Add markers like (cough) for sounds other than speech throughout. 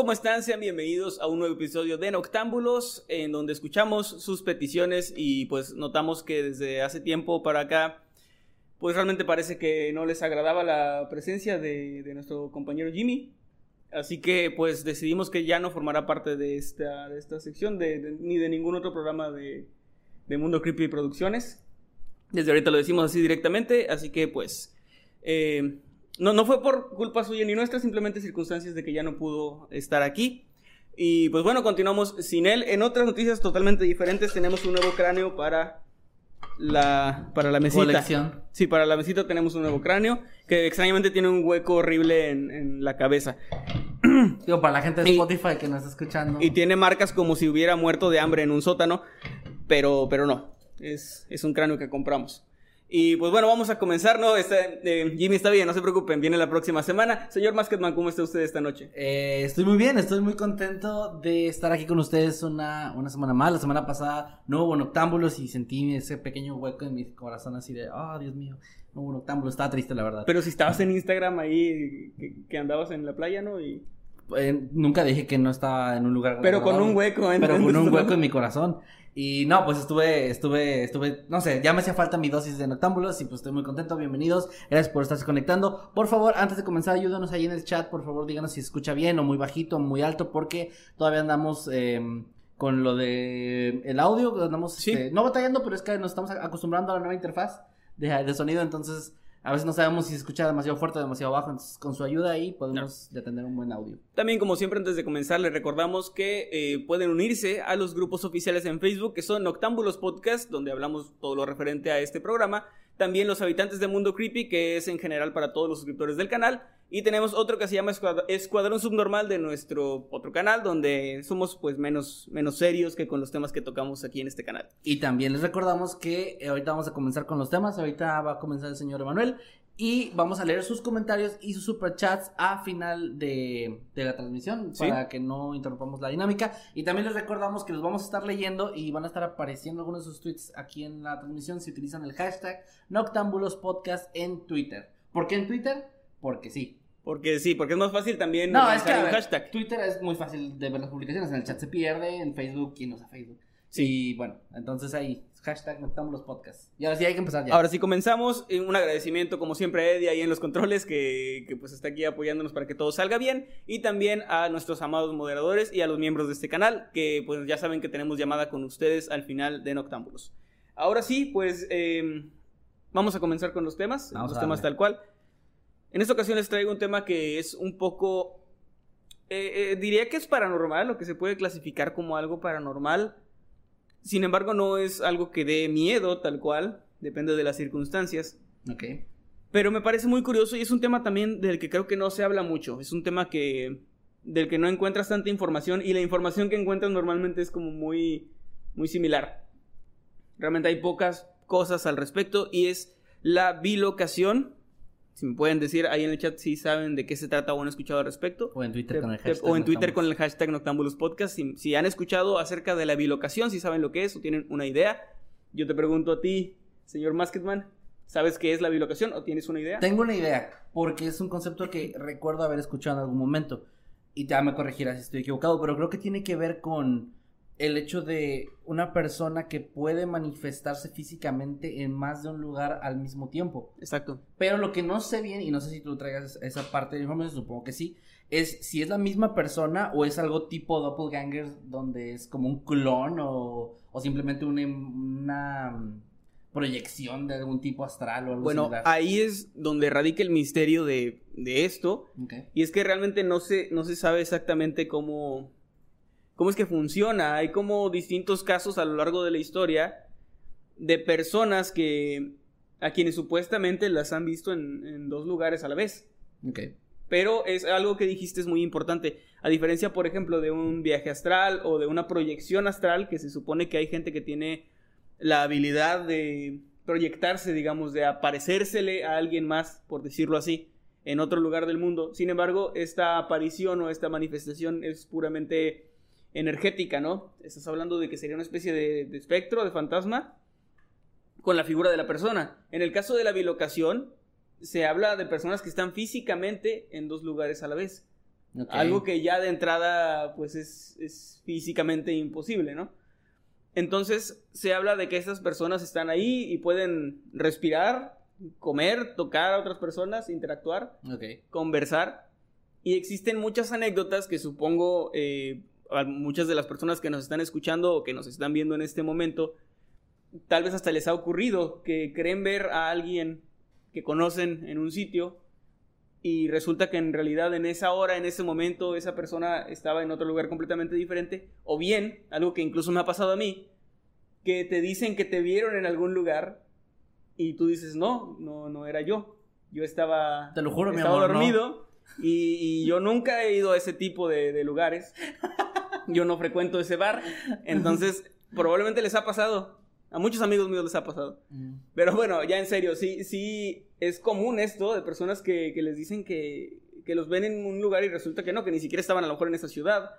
¿Cómo están? Sean bienvenidos a un nuevo episodio de Noctámbulos, en donde escuchamos sus peticiones y pues notamos que desde hace tiempo para acá, pues realmente parece que no les agradaba la presencia de, de nuestro compañero Jimmy. Así que pues decidimos que ya no formará parte de esta, de esta sección de- de- ni de ningún otro programa de, de Mundo Creepy Producciones. Desde ahorita lo decimos así directamente, así que pues... eh, no, no fue por culpa suya ni nuestra, simplemente circunstancias de que ya no pudo estar aquí. Y pues bueno, continuamos sin él. En otras noticias totalmente diferentes, tenemos un nuevo cráneo para la, para la mesita. Colección. Sí, para la mesita tenemos un nuevo cráneo que extrañamente tiene un hueco horrible en, en la cabeza. (clears throat) Digo, para la gente de Y- Spotify que nos está escuchando. Y tiene marcas como si hubiera muerto de hambre en un sótano, pero, pero no, es, es un cráneo que compramos. Y pues bueno, vamos a comenzar, ¿no? Está- eh, Jimmy está bien, no se preocupen, viene la próxima semana. Señor Masketman, ¿cómo está usted esta noche? Eh, estoy muy bien, estoy muy contento de estar aquí con ustedes una, una semana más. La semana pasada no hubo noctámbulos y sentí ese pequeño hueco en mi corazón así de, oh, Dios mío, no hubo noctámbulos. Estaba triste, la verdad. Pero si estabas en Instagram ahí, que, que andabas en la playa, ¿no? Y... Eh, nunca dije que no estaba en un lugar. Pero con un hueco, ¿eh? Pero con un (laughs) hueco en mi corazón. Y no, pues estuve, estuve, estuve, no sé, ya me hacía falta mi dosis de noctámbulos y pues estoy muy contento. Bienvenidos, gracias por estarse conectando. Por favor, antes de comenzar, ayúdanos ahí en el chat. Por favor, díganos si se escucha bien o muy bajito o muy alto, porque todavía andamos eh, con lo de el audio. Andamos, Sí. este, no batallando, pero es que nos estamos acostumbrando a la nueva interfaz de, de sonido. Entonces, a veces no sabemos si se escucha demasiado fuerte o demasiado bajo. Entonces, con su ayuda ahí podemos tener un buen audio. También, como siempre, antes de comenzar, les recordamos que eh, pueden unirse a los grupos oficiales en Facebook, que son Noctámbulos Podcast, donde hablamos todo lo referente a este programa. También los habitantes de Mundo Creepy, que es en general para todos los suscriptores del canal. Y tenemos otro que se llama Escuad- Escuadrón Subnormal de nuestro otro canal, donde somos pues menos, menos serios que con los temas que tocamos aquí en este canal. Y también les recordamos que eh, ahorita vamos a comenzar con los temas. Ahorita va a comenzar el señor Emanuel. Y vamos a leer sus comentarios y sus superchats a final de, de la transmisión Sí. para que no interrumpamos la dinámica. Y también les recordamos que los vamos a estar leyendo y van a estar apareciendo algunos de sus tweets aquí en la transmisión si utilizan el hashtag Noctámbulos Podcast en Twitter. ¿Por qué en Twitter? Porque sí. Porque sí, porque es más fácil también No, es que un hashtag. Twitter es muy fácil de ver las publicaciones. En el chat se pierde, en Facebook, ¿quién usa Facebook? Sí. Y bueno, entonces ahí, hashtag Noctámbulos Podcast. Y ahora sí hay que empezar ya. Ahora sí comenzamos, eh, un agradecimiento como siempre a Eddie ahí en los controles que, que, pues está aquí apoyándonos para que todo salga bien y también a nuestros amados moderadores y a los miembros de este canal que pues ya saben que tenemos llamada con ustedes al final de Noctámbulos. Ahora sí, pues eh, vamos a comenzar con los temas, Vamos los temas tal cual. En esta ocasión les traigo un tema que es un poco, eh, eh, diría que es paranormal, lo que se puede clasificar como algo paranormal. Sin embargo, no es algo que dé miedo tal cual, depende de las circunstancias. Ok. Pero me parece muy curioso y es un tema también del que creo que no se habla mucho. Es un tema que del que no encuentras tanta información y la información que encuentras normalmente es como muy muy similar. Realmente hay pocas cosas al respecto y es la bilocación. Si me pueden decir ahí en el chat si saben de qué se trata o han escuchado al respecto. O en Twitter Te- con el te- hashtag. o en Twitter con el hashtag Noctámbulos Podcast. Si, si han escuchado acerca de la bilocación, si saben lo que es o tienen una idea. Yo te pregunto a ti, señor Masketman, ¿sabes qué es la bilocación o tienes una idea? Tengo una idea, porque es un concepto que recuerdo haber escuchado en algún momento. Y ya me corregirás si estoy equivocado, pero creo que tiene que ver con el hecho de una persona que puede manifestarse físicamente en más de un lugar al mismo tiempo. Exacto. Pero lo que no sé bien, y no sé si tú traigas esa parte de información, supongo que sí, es si es la misma persona o es algo tipo doppelganger donde es como un clon o, o simplemente una, una mm, proyección de algún tipo astral o algo Bueno, similar. ahí es donde radica el misterio de, de esto. Y es que realmente no se, no se sabe exactamente cómo, cómo es que funciona. Hay como distintos casos a lo largo de la historia de personas que a quienes supuestamente las han visto en, en dos lugares a la vez. Ok. Pero es algo que dijiste es muy importante. A diferencia, por ejemplo, de un viaje astral o de una proyección astral, que se supone que hay gente que tiene la habilidad de proyectarse, digamos, de aparecérsele a alguien más, por decirlo así, en otro lugar del mundo. Sin embargo, esta aparición o esta manifestación es puramente energética, ¿no? Estás hablando de que sería una especie de, de espectro, de fantasma, con la figura de la persona. En el caso de la bilocación, se habla de personas que están físicamente en dos lugares a la vez. ok. Algo que ya de entrada, pues es, es físicamente imposible, ¿no? Entonces se habla de que estas personas están ahí y pueden respirar, comer, tocar a otras personas, interactuar, Ok. conversar. Y existen muchas anécdotas que supongo eh, muchas de las personas que nos están escuchando o que nos están viendo en este momento, tal vez hasta les ha ocurrido que creen ver a alguien que conocen en un sitio y resulta que en realidad en esa hora, en ese momento, esa persona estaba en otro lugar completamente diferente. O bien, algo que incluso me ha pasado a mí, que te dicen que te vieron en algún lugar y tú dices, no, no, no era yo. Yo estaba, Te lo juro, mi estaba amor, no. dormido y, y yo nunca he ido a ese tipo de, de lugares. (laughs) Yo no frecuento ese bar. Entonces, probablemente les ha pasado. A muchos amigos míos les ha pasado. Mm. Pero bueno, ya en serio, sí, sí es común esto de personas que, que les dicen que, que los ven en un lugar y resulta que no, que ni siquiera estaban a lo mejor en esa ciudad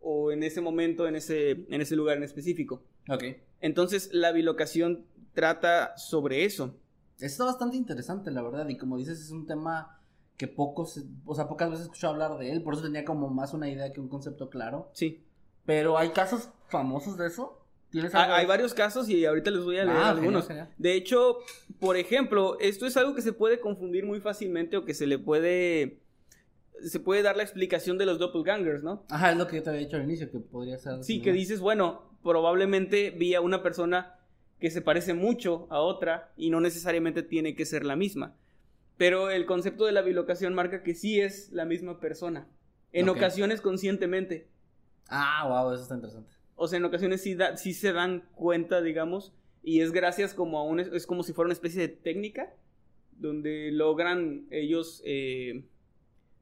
o en ese momento, en ese, en ese lugar en específico. Ok. Entonces, la bilocación trata sobre eso. Está bastante interesante, la verdad, y como dices, es un tema que pocos, o sea, pocas veces he escuchado hablar de él, por eso tenía como más una idea que un concepto claro. Sí. Pero hay casos famosos de eso. ¿Tienes Hay, algo? hay varios casos y ahorita les voy a leer Ah, algunos. genial, genial. De hecho, por ejemplo, esto es algo que se puede confundir muy fácilmente o que se le puede... Se puede dar la explicación de los doppelgangers, ¿no? Ajá, es lo que yo te había dicho al inicio, que podría ser. Sí, que dices, bueno, probablemente vi a una persona que se parece mucho a otra y no necesariamente tiene que ser la misma. Pero el concepto de la bilocación marca que sí es la misma persona. En ocasiones conscientemente. Ah, wow, eso está interesante. O sea, en ocasiones sí, da- sí se dan cuenta, digamos, y es gracias como a un... Es como si fuera una especie de técnica donde logran ellos, eh,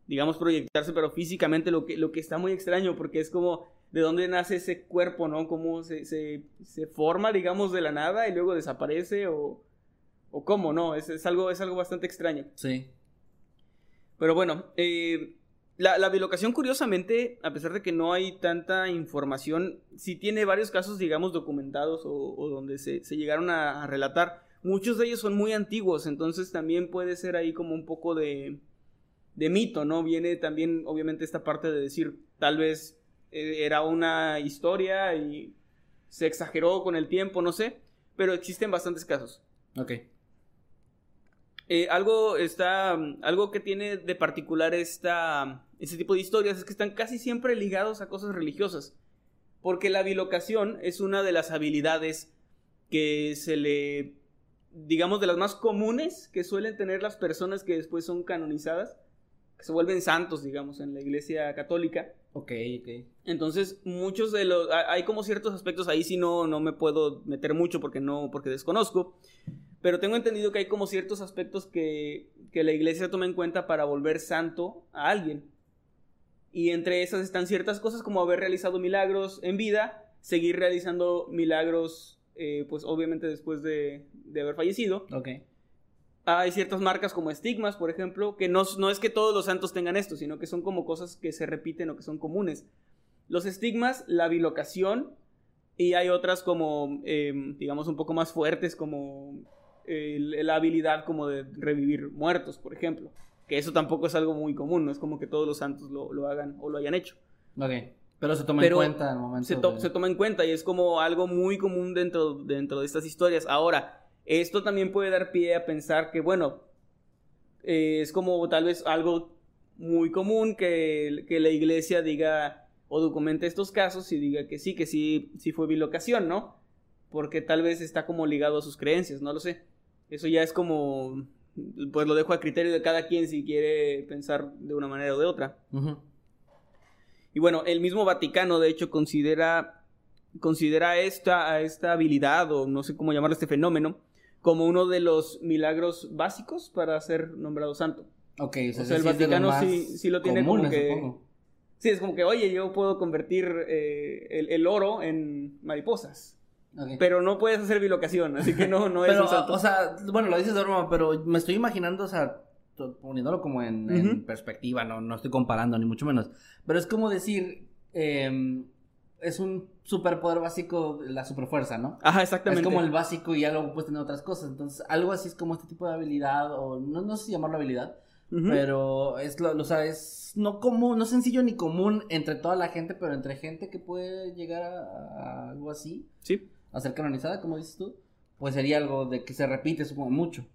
digamos, proyectarse, pero físicamente lo que, lo que está muy extraño, porque es como de dónde nace ese cuerpo, ¿no? Cómo se, se, se forma, digamos, de la nada y luego desaparece o, o cómo, ¿no? Es, es algo, es algo bastante extraño. Sí. Pero bueno, eh, la, la bilocación, curiosamente, a pesar de que no hay tanta información, sí tiene varios casos, digamos, documentados o, o donde se, se llegaron a, a relatar. Muchos de ellos son muy antiguos, entonces también puede ser ahí como un poco de, de mito, ¿no? Viene también, obviamente, esta parte de decir, tal vez eh, era una historia y se exageró con el tiempo, no sé, pero existen bastantes casos. Ok. Eh, algo está. Algo que tiene de particular esta. Este tipo de historias es que están casi siempre ligados a cosas religiosas. Porque la bilocación es una de las habilidades que se le. digamos, de las más comunes que suelen tener las personas que después son canonizadas. Que se vuelven santos, digamos, en la iglesia católica. Ok, ok. Entonces, muchos de los. ha- Hay como ciertos aspectos ahí, sí no, no me puedo meter mucho porque no. porque desconozco. Pero tengo entendido que hay como ciertos aspectos que, que la iglesia toma en cuenta para volver santo a alguien. Y entre esas están ciertas cosas como haber realizado milagros en vida, seguir realizando milagros, eh, pues obviamente después de, de haber fallecido. Ok. Hay ciertas marcas como estigmas, por ejemplo, que no, no es que todos los santos tengan esto, sino que son como cosas que se repiten o que son comunes. Los estigmas, la bilocación, y hay otras como, eh, digamos, un poco más fuertes, como eh, la habilidad como de revivir muertos, por ejemplo. Que eso tampoco es algo muy común, no es como que todos los santos lo, lo hagan o lo hayan hecho. Ok. Pero se toma Pero en cuenta al momento. Se, to- de- se toma en cuenta y es como algo muy común dentro, dentro de estas historias. Ahora, esto también puede dar pie a pensar que, bueno, eh, es como tal vez algo muy común que, que la iglesia diga o documente estos casos y diga que sí, que sí, sí fue bilocación, ¿no? Porque tal vez está como ligado a sus creencias, no lo sé. Eso ya es como, pues lo dejo a criterio de cada quien si quiere pensar de una manera o de otra. Y bueno, el mismo Vaticano de hecho considera, considera esta, esta habilidad o no sé cómo llamarlo este fenómeno como uno de los milagros básicos para ser nombrado santo. Ok, o sea, el Vaticano sí, sí, lo tiene como que... Sí, es como que, oye, yo puedo convertir eh, el, oro en mariposas. Pero no puedes hacer bilocación, así que no, no es un. O sea, bueno, lo dices de broma, pero me estoy imaginando, o sea, poniéndolo como en, perspectiva, no, no estoy comparando, ni mucho menos. Pero es como decir, em, es un superpoder básico, la superfuerza, ¿no? Ajá, exactamente. Es como el básico y ya luego puedes tener otras cosas. Entonces, algo así es como este tipo de habilidad, o no, no sé si llamarlo habilidad, pero es lo, o sea, es no común, no sencillo ni común entre toda la gente, pero entre gente que puede llegar a, algo así. Sí. A ser canonizada, como dices tú, pues sería algo de que se repite, supongo, mucho.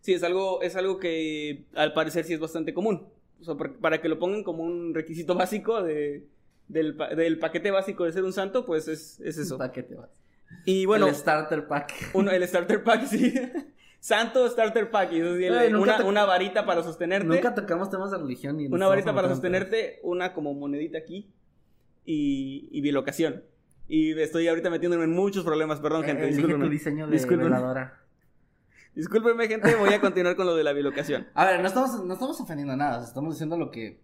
Sí, es algo, es algo que al parecer sí es bastante común. O sea, para que lo pongan como un requisito (laughs) básico de, del, paquete básico de ser un santo, pues es, es eso. paquete básico. Y bueno. El starter pack. Uno, el starter pack, sí. Santo Starter Pack. Y una, una, varita para sostenerte. Nunca tocamos temas de religión. Ni una varita para sostenerte, una como monedita aquí y, y bilocación. Y estoy ahorita metiéndome en muchos problemas, perdón, gente. Eh, discúlpeme. tu diseño de veladora. Discúlpeme, gente, voy a continuar con lo de la bilocación. A ver, no estamos, no estamos ofendiendo nada, estamos diciendo lo que,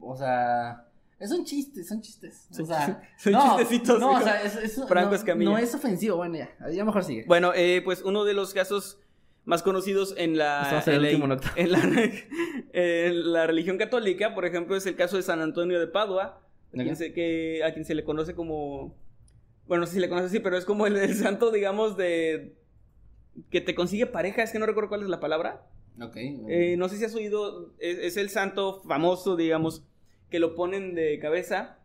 o sea, es un chiste, son chistes. O sea, (laughs) son chistecitos. No, o sea, es, Franco no, no, es ofensivo, bueno, ya, ya mejor sigue. Bueno, eh, pues uno de los casos más conocidos en la, (laughs) en la, religión católica, por ejemplo, es el caso de San Antonio de Padua, a quien, se, que, a quien se le conoce como, bueno, no sé si le conoce así, pero es como el, santo, digamos, de que te consigue pareja, es que no recuerdo cuál es la palabra. Ok. Eh, no sé si has oído, es, el santo famoso, digamos, que lo ponen de cabeza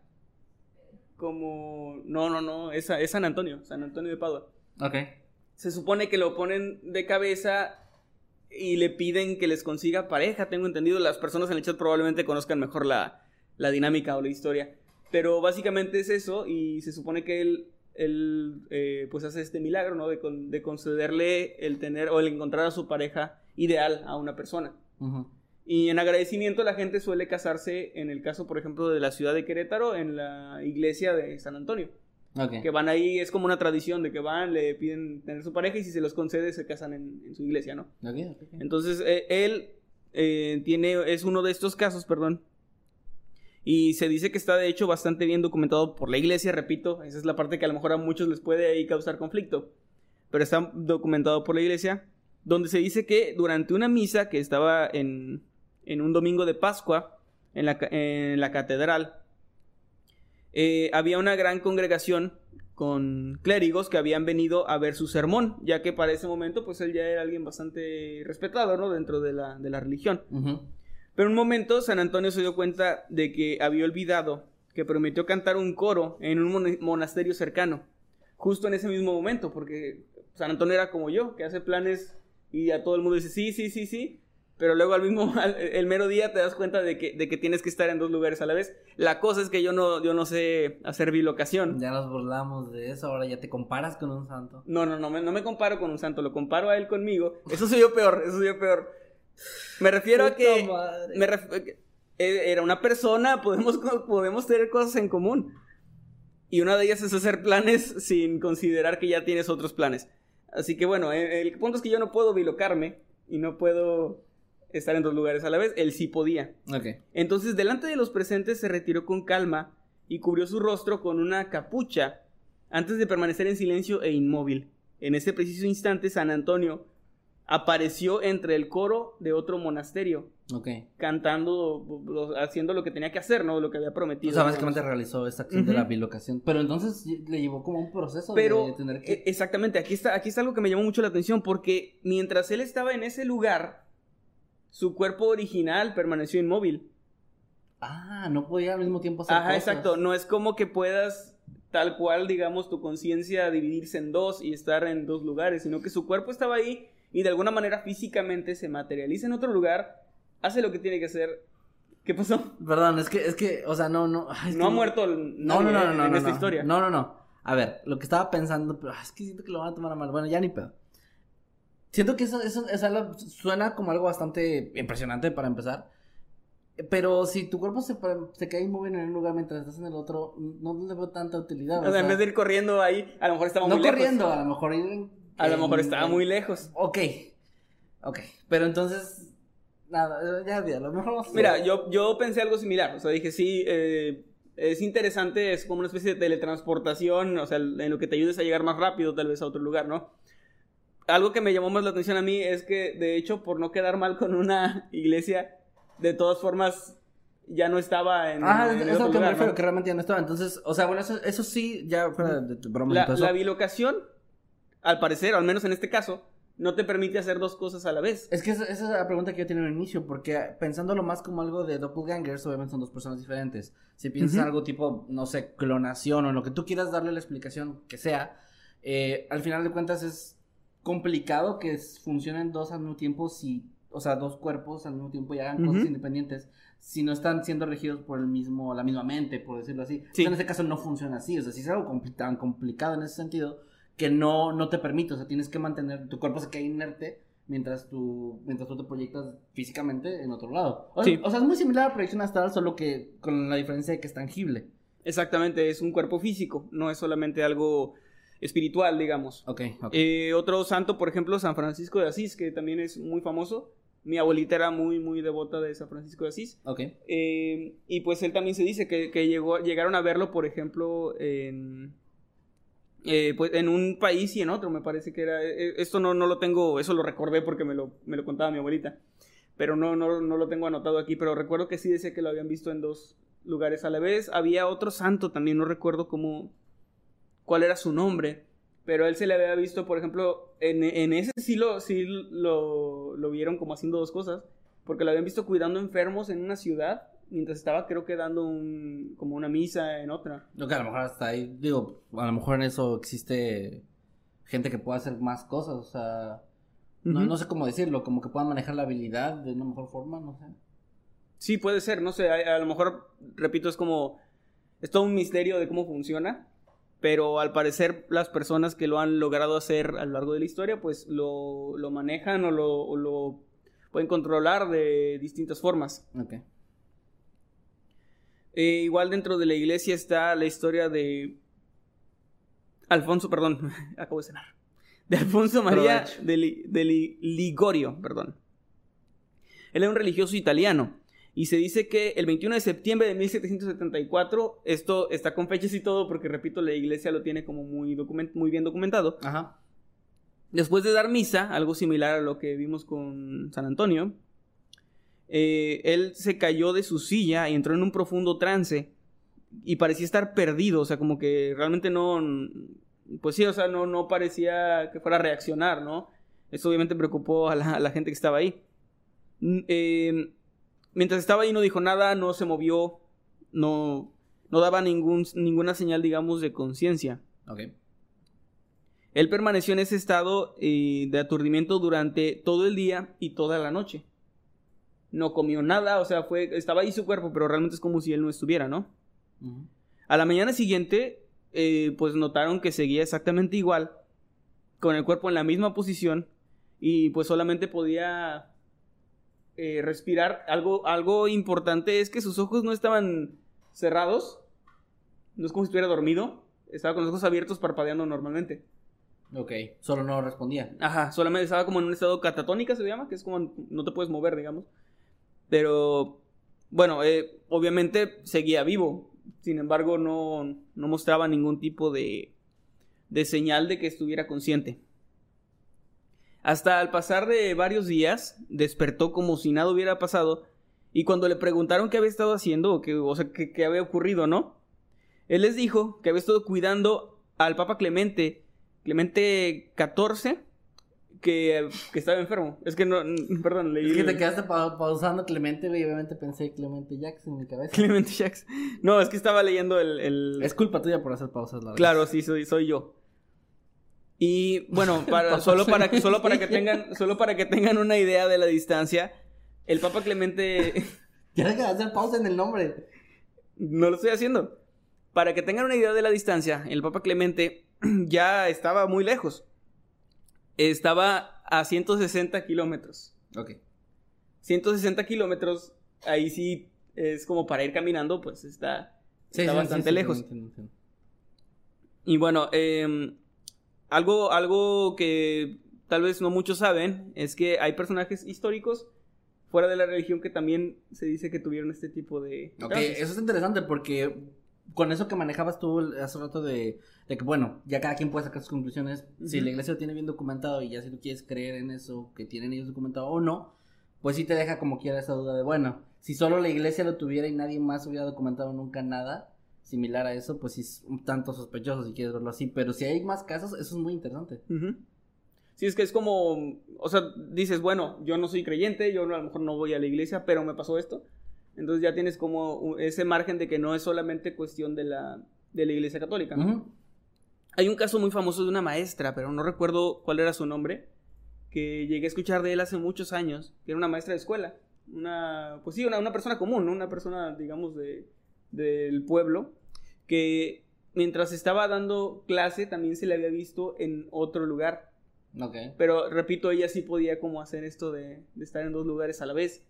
como, no, no, no, es, es San Antonio, San Antonio de Padua. Ok se supone que lo ponen de cabeza y le piden que les consiga pareja, tengo entendido. Las personas en el chat probablemente conozcan mejor la, dinámica o la historia. Pero básicamente es eso y se supone que él, él eh, pues hace este milagro, ¿no? De, concederle el tener o el encontrar a su pareja ideal a una persona. Y en agradecimiento la gente suele casarse, en el caso, por ejemplo, de la ciudad de Querétaro, en la iglesia de San Antonio. Que van ahí, es como una tradición de que van, le piden tener su pareja y si se los concede se casan en, su iglesia, ¿no? Entonces, eh, él eh, tiene, es uno de estos casos, perdón. Y se dice que está de hecho bastante bien documentado por la iglesia, repito, esa es la parte que a lo mejor a muchos les puede ahí causar conflicto. Pero está documentado por la iglesia, donde se dice que durante una misa que estaba en, en un domingo de Pascua, en la, en la catedral, eh, había una gran congregación con clérigos que habían venido a ver su sermón, ya que para ese momento pues él ya era alguien bastante respetado, ¿no? Dentro de la, de la religión. Pero en un momento San Antonio se dio cuenta de que había olvidado que prometió cantar un coro en un monasterio cercano, justo en ese mismo momento, porque San Antonio era como yo, que hace planes y a todo el mundo dice sí, sí, sí, sí, pero luego al mismo, (laughs) el mero día te das cuenta de que, de que tienes que estar en dos lugares a la vez. La cosa es que yo no, yo no sé hacer bilocación. Ya nos burlamos de eso, ahora ya te comparas con un santo. No, no, no, me, no me comparo con un santo, lo comparo a él conmigo. Eso soy yo peor, eso soy yo peor. Me refiero a que, me e, era una persona, (laughs) podemos, podemos tener cosas en común. Y una de ellas es hacer planes (laughs) sin considerar que ya tienes otros planes. Así que bueno, el, el punto es que yo no puedo bilocarme y no puedo estar en dos lugares a la vez. Él sí podía. Entonces, delante de los presentes se retiró con calma y cubrió su rostro con una capucha antes de permanecer en silencio e inmóvil. En ese preciso instante, San Antonio apareció entre el coro de otro monasterio. Cantando, haciendo lo que tenía que hacer, ¿no? Lo que había prometido. O sea, básicamente realizó esta acción de la bilocación. Pero entonces le llevó como un proceso de tener que... E, exactamente, aquí está, aquí está algo que me llamó mucho la atención porque mientras él estaba en ese lugar, su cuerpo original permaneció inmóvil. Ah, no podía al mismo tiempo hacer Ajá, exacto. No es como que puedas tal cual, digamos, tu conciencia dividirse en dos y estar en dos lugares, sino que su cuerpo estaba ahí y de alguna manera físicamente se materializa en otro lugar, hace lo que tiene que hacer ¿Qué pasó? Perdón, es que, es que, o sea, no, no. (laughs) No ha muerto No, no, no, no, no. en no, esta no. historia. No, no, no. A ver, lo que estaba pensando, pero ah, es que siento que lo van a tomar a mal. Bueno, ya ni pedo. Siento que eso, eso, eso suena como algo bastante impresionante para empezar. Pero si tu cuerpo se, se queda inmóvil en un lugar mientras estás en el otro, no le veo tanta utilidad. O sea, en vez de ir corriendo ahí, a lo mejor estaba no muy lejos. corriendo, a lo mejor ir A lo mejor estaba muy lejos. Ok. Ok. Pero entonces. Nada, ya olvídalo. Mejor Mira, yo, yo pensé algo similar. O sea, dije, sí, eh, es interesante, es como una especie de teletransportación, o sea, en lo que te ayudes a llegar más rápido, tal vez a otro lugar, ¿no? Algo que me llamó más la atención a mí es que, de hecho, por no quedar mal con una (laughs) iglesia, de todas formas, ya no estaba en, Ah, en es el es a otro lo que me lugar, refiero, ¿no? que realmente ya no estaba. Entonces, o sea, bueno, eso, eso sí, ya fuera de tu broma La, eso. la bilocación, al parecer, al menos en este caso, no te permite hacer dos cosas a la vez. Es que esa, esa es la pregunta que yo tenía en el inicio, porque pensándolo más como algo de doppelgangers, obviamente son dos personas diferentes. Si piensas Ujú. algo tipo, no sé, clonación o lo que tú quieras darle la explicación que sea, eh, al final de cuentas es complicado que funcionen dos al mismo tiempo si, o sea, dos cuerpos al mismo tiempo y hagan cosas independientes si no están siendo regidos por el mismo, la misma mente, por decirlo así. Sí. Entonces, en este caso no funciona así, o sea, si es algo tan complicado en ese sentido que no, no te permite, o sea, tienes que mantener, tu cuerpo se queda inerte mientras tú, mientras tú te proyectas físicamente en otro lado. O, Sí. o sea, es muy similar a proyección astral, solo que con la diferencia de que es tangible. Exactamente, es un cuerpo físico, no es solamente algo espiritual, digamos. Ok, ok. Eh, otro santo, por ejemplo, San Francisco de Asís, que también es muy famoso. Mi abuelita era muy, muy devota de San Francisco de Asís. ok. Eh, y pues él también se dice que, que llegó, llegaron a verlo, por ejemplo, en, eh, pues, en un país y en otro, me parece que era. eh, esto no, no lo tengo, eso lo recordé porque me lo, me lo contaba mi abuelita. Pero no, no, no lo tengo anotado aquí, pero recuerdo que sí decía que lo habían visto en dos lugares a la vez. Había otro santo también, no recuerdo cómo, cuál era su nombre, pero él se le había visto, por ejemplo, en, en ese sí, lo, sí lo, lo vieron como haciendo dos cosas, porque lo habían visto cuidando enfermos en una ciudad, mientras estaba creo que dando un, como una misa en otra. Lo que a lo mejor hasta ahí, digo, a lo mejor en eso existe gente que pueda hacer más cosas, o sea, no, Ujú. no sé cómo decirlo, como que puedan manejar la habilidad de una mejor forma, no sé. Sí, puede ser, no sé, a, a lo mejor, repito, es como, es todo un misterio de cómo funciona, pero al parecer las personas que lo han logrado hacer a lo largo de la historia, pues lo, lo manejan o lo, o lo pueden controlar de distintas formas. Ok. Eh, igual dentro de la iglesia está la historia de Alfonso, perdón, (laughs) acabo de cenar. De Alfonso María de, Li- de Li- Ligorio, perdón. Él era un religioso italiano y se dice que el 21 de septiembre de 1774, esto está con fechas y todo porque repito, la iglesia lo tiene como muy, document- muy bien documentado. Ajá. Después de dar misa, algo similar a lo que vimos con San Antonio, eh, él se cayó de su silla y entró en un profundo trance y parecía estar perdido, o sea, como que realmente no, pues sí, o sea, no, no parecía que fuera a reaccionar, ¿no? Eso obviamente preocupó a la, a la gente que estaba ahí. Eh, mientras estaba ahí no dijo nada, no se movió, no, no daba ningún, ninguna señal, digamos, de conciencia. Ok. Él permaneció en ese estado eh, de aturdimiento durante todo el día y toda la noche. No comió nada, o sea, fue, estaba ahí su cuerpo, pero realmente es como si él no estuviera, ¿no? A la mañana siguiente, eh, pues notaron que seguía exactamente igual, con el cuerpo en la misma posición, y pues solamente podía eh, respirar. Algo, algo importante es que sus ojos no estaban cerrados, no es como si estuviera dormido, estaba con los ojos abiertos parpadeando normalmente. Ok. Solo no respondía. Ajá, solamente estaba como en un estado catatónica, se llama, que es como no te puedes mover, digamos. Pero, bueno, eh, obviamente seguía vivo. Sin embargo, no, no mostraba ningún tipo de, de señal de que estuviera consciente. Hasta al pasar de varios días, despertó como si nada hubiera pasado. Y cuando le preguntaron qué había estado haciendo, o, qué, o sea, qué, qué había ocurrido, ¿no? Él les dijo que había estado cuidando al Papa Clemente, Clemente XIV, que, que estaba enfermo. Es que no, perdón, leí. Es que te quedaste pa- pausando Clemente, y obviamente pensé Clemente Jackson en mi cabeza. Clemente Jacks. No, es que estaba leyendo el. el- Es culpa tuya por hacer pausas, la verdad. Claro, sí, soy, soy yo. Y bueno, (laughs) para, solo, para, que- solo, para que tengan, solo para que tengan una idea de la distancia, el Papa Clemente (laughs) Ya deja de hacer pausa en el nombre. No lo estoy haciendo. Para que tengan una idea de la distancia, el Papa Clemente (clears throat) ya estaba muy lejos. Estaba a 160 kilómetros. Ok. 160 kilómetros, ahí sí es como para ir caminando, pues está, Sí, está sí, bastante sí, sí, lejos. Y bueno, em, algo, algo que tal vez no muchos saben es que hay personajes históricos fuera de la religión que también se dice que tuvieron este tipo de... Ok, casos. eso es interesante porque con eso que manejabas tú hace rato de, de que, bueno, ya cada quien puede sacar sus conclusiones. Si la iglesia lo tiene bien documentado y ya si tú quieres creer en eso que tienen ellos documentado o no, pues sí te deja como quiera esa duda de, bueno, si solo la iglesia lo tuviera y nadie más hubiera documentado nunca nada similar a eso, pues sí es un tanto sospechoso si quieres verlo así. Pero si hay más casos, eso es muy interesante. Ujú. Sí, es que es como, o sea, dices, bueno, yo no soy creyente, yo a lo mejor no voy a la iglesia, pero me pasó esto. Entonces ya tienes como ese margen de que no es solamente cuestión de la, de la iglesia católica. Hay un caso muy famoso de una maestra, pero no recuerdo cuál era su nombre, que llegué a escuchar de él hace muchos años, que era una maestra de escuela. Una, pues sí, una, una persona común, ¿no? Una persona, digamos, de, del pueblo, que mientras estaba dando clase también se le había visto en otro lugar. Ok. Pero repito, ella sí podía como hacer esto de, de estar en dos lugares a la vez.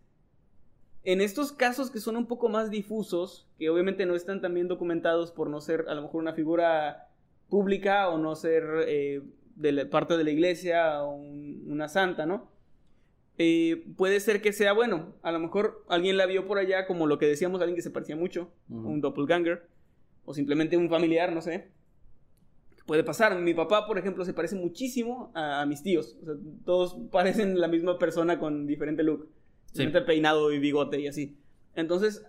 En estos casos que son un poco más difusos, que obviamente no están tan bien documentados por no ser a lo mejor una figura pública o no ser eh, de la parte de la iglesia o un- una santa, ¿no? Eh, puede ser que sea bueno. A lo mejor alguien la vio por allá, como lo que decíamos, alguien que se parecía mucho, Ujú. un doppelganger, o simplemente un familiar, no sé. Puede pasar. Mi papá, por ejemplo, se parece muchísimo a, a mis tíos. O sea, todos (laughs) parecen la misma persona con diferente look. Sí. Diferente peinado y bigote y así. Entonces,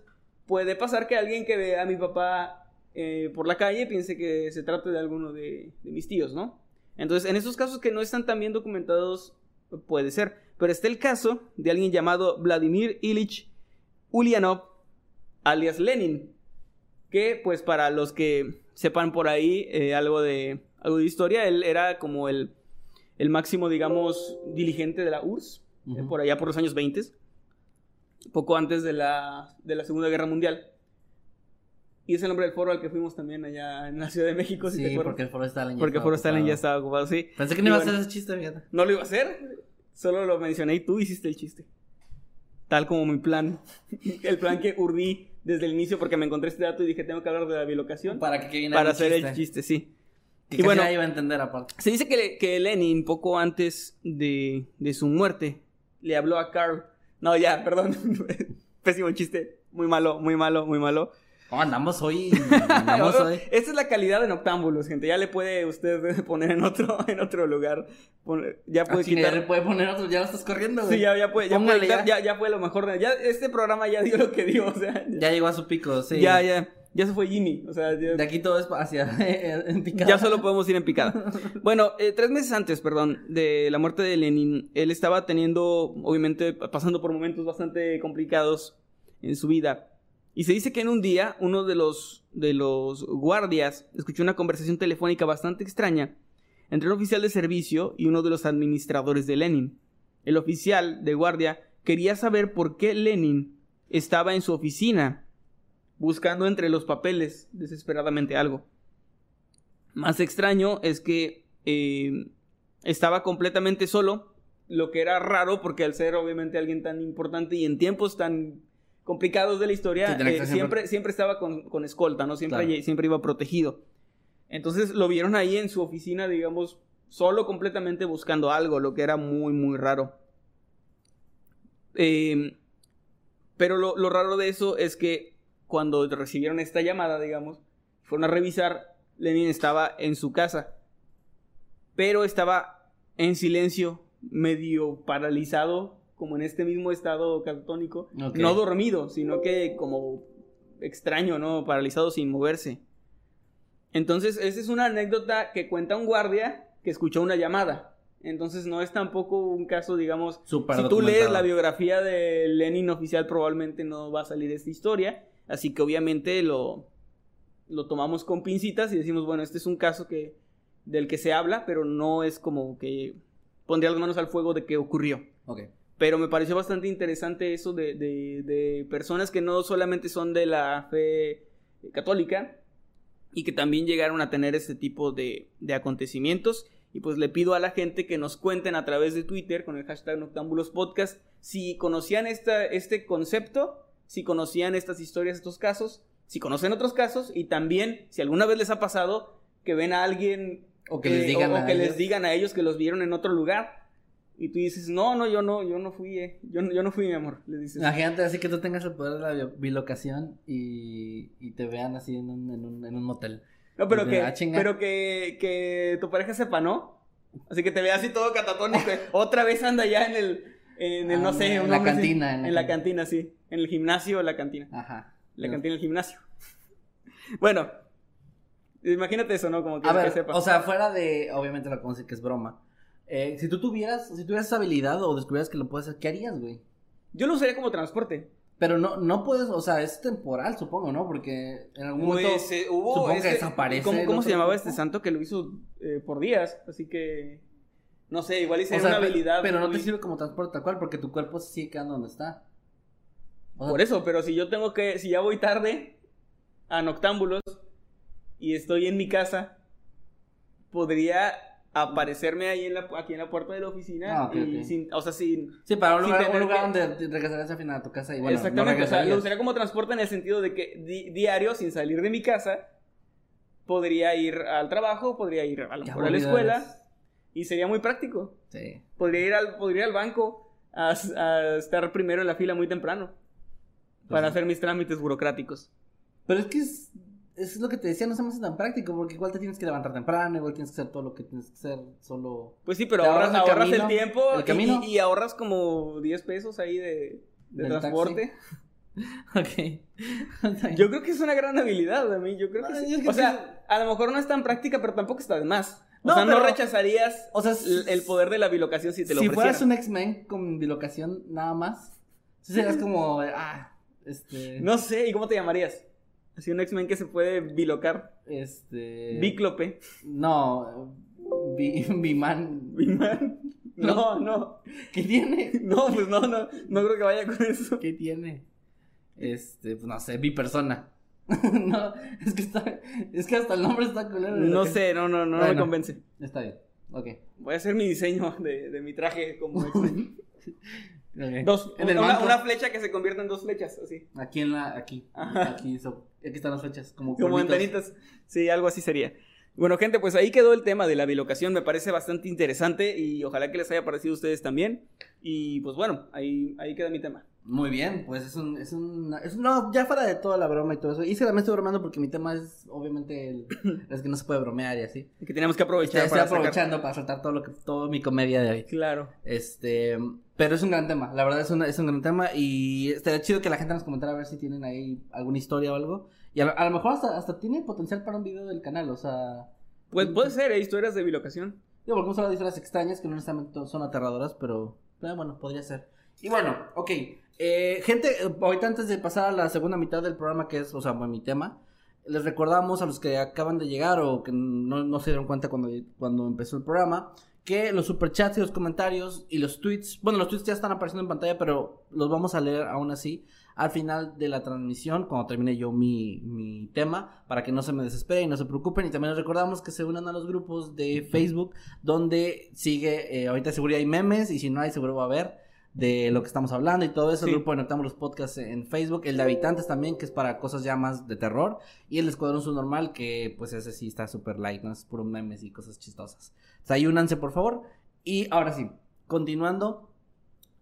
puede pasar que alguien que vea a mi papá eh, por la calle piense que se trate de alguno de, de mis tíos, ¿no? Entonces, en esos casos que no están tan bien documentados, puede ser. Pero está el caso de alguien llamado Vladimir Ilich Ulyanov, alias Lenin, que pues para los que sepan por ahí eh, algo, de, algo de historia, él era como el, el máximo, digamos, diligente de la URSS, eh, por allá por los años 20, poco antes de la, de la Segunda Guerra Mundial. Y es el nombre del foro al que fuimos también allá en la Ciudad de México, si te Sí, acuerdas. porque el foro Stalin ya Porque el foro Stalin ya estaba ocupado, sí. Pensé que Y no iba a bueno, hacer ese chiste, fíjate. No lo iba a hacer, solo lo mencioné y tú hiciste el chiste. Tal como mi plan. (laughs) El plan que urdí desde el inicio porque me encontré este dato y dije, tengo que hablar de la bilocación Para que para un hacer el chiste, sí. Que Y bueno- iba a entender aparte. Se dice que, que Lenin, poco antes de, de su muerte, le habló a Carl. No, ya, perdón. (laughs) Pésimo chiste. Muy malo, muy malo, muy malo. Oh, andamos hoy. (laughs) Andamos hoy. Esta es la calidad de Noctámbulos, gente. Ya le puede usted (laughs) poner en otro, en otro lugar. Ya puede Ah, quitar. ya le puede poner otro, ya lo estás corriendo, güey. Sí, ya, ya puede, ya, puede quitar- ya. ya, ya fue lo mejor. de- ya este programa ya dio lo que dio. O sea, ya, Ya llegó a su pico, sí. ya, ya, ya se fue Jimmy. O sea, ya, De aquí todo es hacia (laughs) en picada. ya solo podemos ir en picada. Bueno, eh, tres meses antes, perdón, de la muerte de Lenin, él estaba teniendo, obviamente, pasando por momentos bastante complicados en su vida. Y se dice que en un día uno de los, de los guardias escuchó una conversación telefónica bastante extraña entre un oficial de servicio y uno de los administradores de Lenin. El oficial de guardia quería saber por qué Lenin estaba en su oficina buscando entre los papeles desesperadamente algo. Más extraño es que eh, estaba completamente solo, lo que era raro porque al ser obviamente alguien tan importante y en tiempos tan complicados de la historia, eh, siempre, siempre- siempre estaba con, con escolta, ¿no? Siempre, Claro. siempre iba protegido. Entonces lo vieron ahí en su oficina, digamos, solo completamente buscando algo, lo que era muy, muy raro. Eh, pero lo, lo raro de eso es que cuando recibieron esta llamada, digamos, fueron a revisar, Lenin estaba en su casa, pero estaba en silencio, medio paralizado, como en este mismo estado catatónico, Ok. no dormido, sino que como extraño, ¿no? Paralizado sin moverse. Entonces, esa es una anécdota que cuenta un guardia que escuchó una llamada. Entonces, no es tampoco un caso, digamos, Súper si tú lees la biografía de Lenin oficial, probablemente no va a salir esta historia. Así que obviamente lo, lo tomamos con pincitas y decimos, bueno, este es un caso que, del que se habla, pero no es como que pondría las manos al fuego de que ocurrió. Ok. Pero me pareció bastante interesante eso de, de, de personas que no solamente son de la fe católica y que también llegaron a tener este tipo de, de acontecimientos. Y pues le pido a la gente que nos cuenten a través de Twitter con el hashtag Noctámbulos Podcast si conocían esta, este concepto, si conocían estas historias, estos casos, si conocen otros casos y también si alguna vez les ha pasado que ven a alguien O que les digan o, a que les ellos. digan a ellos que los vieron en otro lugar y tú dices, no, no, yo no, yo no fui, eh. yo, no- yo no fui, mi amor, les dices. Imagínate así que tú tengas el poder de la bi- bilocación y, y te vean así en un, en un, en un motel. No, pero que, "Ah, chinga". pero que, que tu pareja sepa, ¿no? Así que te vea así todo catatónico. eh. (laughs) Otra vez anda ya en el, en el, Ah, no sé, en un la así. cantina, en En la la, cantina, sí. En el gimnasio o la cantina. Ajá. La cantina del gimnasio. (laughs) bueno, imagínate eso, ¿no? Como que, A que sepa. o sea, fuera de, obviamente la conoce que es broma. Eh, si tú tuvieras, si tuvieras esa habilidad o descubrieras que lo puedes hacer, ¿qué harías, güey? Yo lo usaría como transporte. Pero no, no puedes, o sea, es temporal, supongo, ¿no? Porque en algún momento hubo. supongo que desaparece ¿Cómo, el se llamaba este santo que lo hizo eh, por días? Así que. No sé, igual hice O sea, una pe- habilidad. Pero no muy- te sirve como transporte tal cual, porque tu cuerpo se sigue quedando donde está. O sea, Por eso, pero si yo tengo que, si ya voy tarde a Noctámbulos y estoy en mi casa, podría aparecerme ahí en la, aquí en la puerta de la oficina Ah, ok, y ok. sin, o sea, sin, Sí, para un lugar, un lugar que- donde regresarías al final a tu casa y bueno, exactamente, no o sea, lo usaría como transporte en el sentido de que di- diario, sin salir de mi casa, podría ir al trabajo, podría ir a, lo mejor a la escuela. Y sería muy práctico. Sí. Podría ir al, podría ir al banco a, a estar primero en la fila muy temprano para Pues sí. hacer mis trámites burocráticos. Pero es que es, es lo que te decía, no se me hace tan práctico, porque igual te tienes que levantar temprano, igual tienes que hacer todo lo que tienes que hacer solo... Pues sí, pero ahorras, ahorras el ahorras el, camino, tiempo el y- camino. Y, y ahorras como 10 pesos ahí de, transporte. (laughs) Ok. (laughs) Yo creo que es una gran habilidad a mí, yo creo que sí. es que O sea, a lo mejor no es tan práctica, pero tampoco está de más. O No, sea, no rechazarías O sea, el, poder de la bilocación si te lo si ofrecieran. fueras un X-Men con bilocación nada más, serías como, ah, este... No sé, ¿y cómo te llamarías? Así un X-Men que se puede bilocar. Este... Bíclope. No, bi, (laughs) biman... Biman. No, no. ¿Qué tiene? No, pues no, no. No creo que vaya con eso. ¿Qué tiene? Este, pues no sé, bipersona. (laughs) no, es que está, es que hasta el nombre está culero. No que- sé, no, no, no me convence. Está bien, ok. Voy a hacer mi diseño de, de mi traje como X-Men. (laughs) Ok. Dos, en el una, banco. una flecha que se convierta en dos flechas, así. Aquí en la, aquí, Ajá. aquí, so- aquí están las fechas, como Como antenitas. Sí, algo así sería. Bueno, gente, pues ahí quedó el tema de la bilocación. Me parece bastante interesante y ojalá que les haya parecido a ustedes también. Y pues bueno, ahí, ahí queda mi tema. Muy bien, pues es un, es un, es un- no, ya fuera de toda la broma y todo eso. Y que también estoy bromeando porque mi tema es, obviamente, el, (coughs) es que no se puede bromear y así. Que teníamos que aprovechar estoy para sacar- aprovechando para soltar todo lo que, todo mi comedia de hoy. Claro. Este, pero es un gran tema, la verdad es, una- es un gran tema y estaría chido que la gente nos comentara a ver si tienen ahí alguna historia o algo. Y a, lo- a lo mejor hasta, hasta tiene potencial para un video del canal, o sea... Pues puede ser, ¿eh? historias de bilocación. Digo, porque hemos hablado de historias extrañas que no necesariamente son aterradoras, pero eh, bueno, podría ser. Y bueno, ok. Eh, gente, eh, ahorita antes de pasar a la segunda mitad del programa, que es, o sea, mi tema, les recordamos a los que acaban de llegar o que no, no se dieron cuenta cuando, cuando empezó el programa, que los superchats y los comentarios y los tweets, bueno, los tweets ya están apareciendo en pantalla, pero los vamos a leer aún así al final de la transmisión, cuando termine yo mi, mi tema, para que no se me desesperen y no se preocupen. Y también les recordamos que se unan a los grupos de Facebook, donde sigue, eh, ahorita seguro hay memes, y si no hay, seguro va a haber de lo que estamos hablando y todo eso. Sí. El grupo de Notamos los Podcasts en Facebook, el de Habitantes también, que es para cosas ya más de terror, y el Escuadrón Subnormal, que pues ese sí está súper light, ¿no? Es puro memes y cosas chistosas. O sea, ahí únanse, por favor. Y ahora sí, continuando.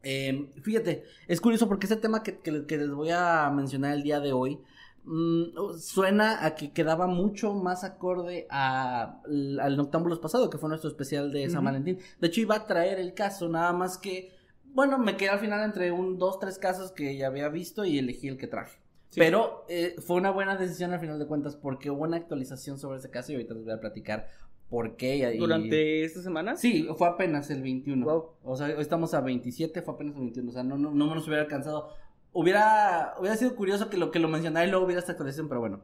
eh, fíjate, es curioso porque ese tema que, que- que les voy a mencionar el día de hoy mm, suena a que quedaba mucho más acorde a, al Noctámbulos pasado, que fue nuestro especial de San. Valentín. De hecho, iba a traer el caso, nada más que, bueno, me quedé al final entre un, dos, tres casos que ya había visto y elegí el que traje. Sí. Pero eh, fue una buena decisión al final de cuentas porque hubo una actualización sobre ese caso y ahorita les voy a platicar por qué. y- Durante esta semana. Sí, fue apenas el 21. Wow. O sea, hoy estamos a 27, fue apenas el 21. O sea, no, no, no nos hubiera alcanzado. Hubiera, hubiera sido curioso que lo que lo mencionara y luego hubiera esta actualización, pero bueno.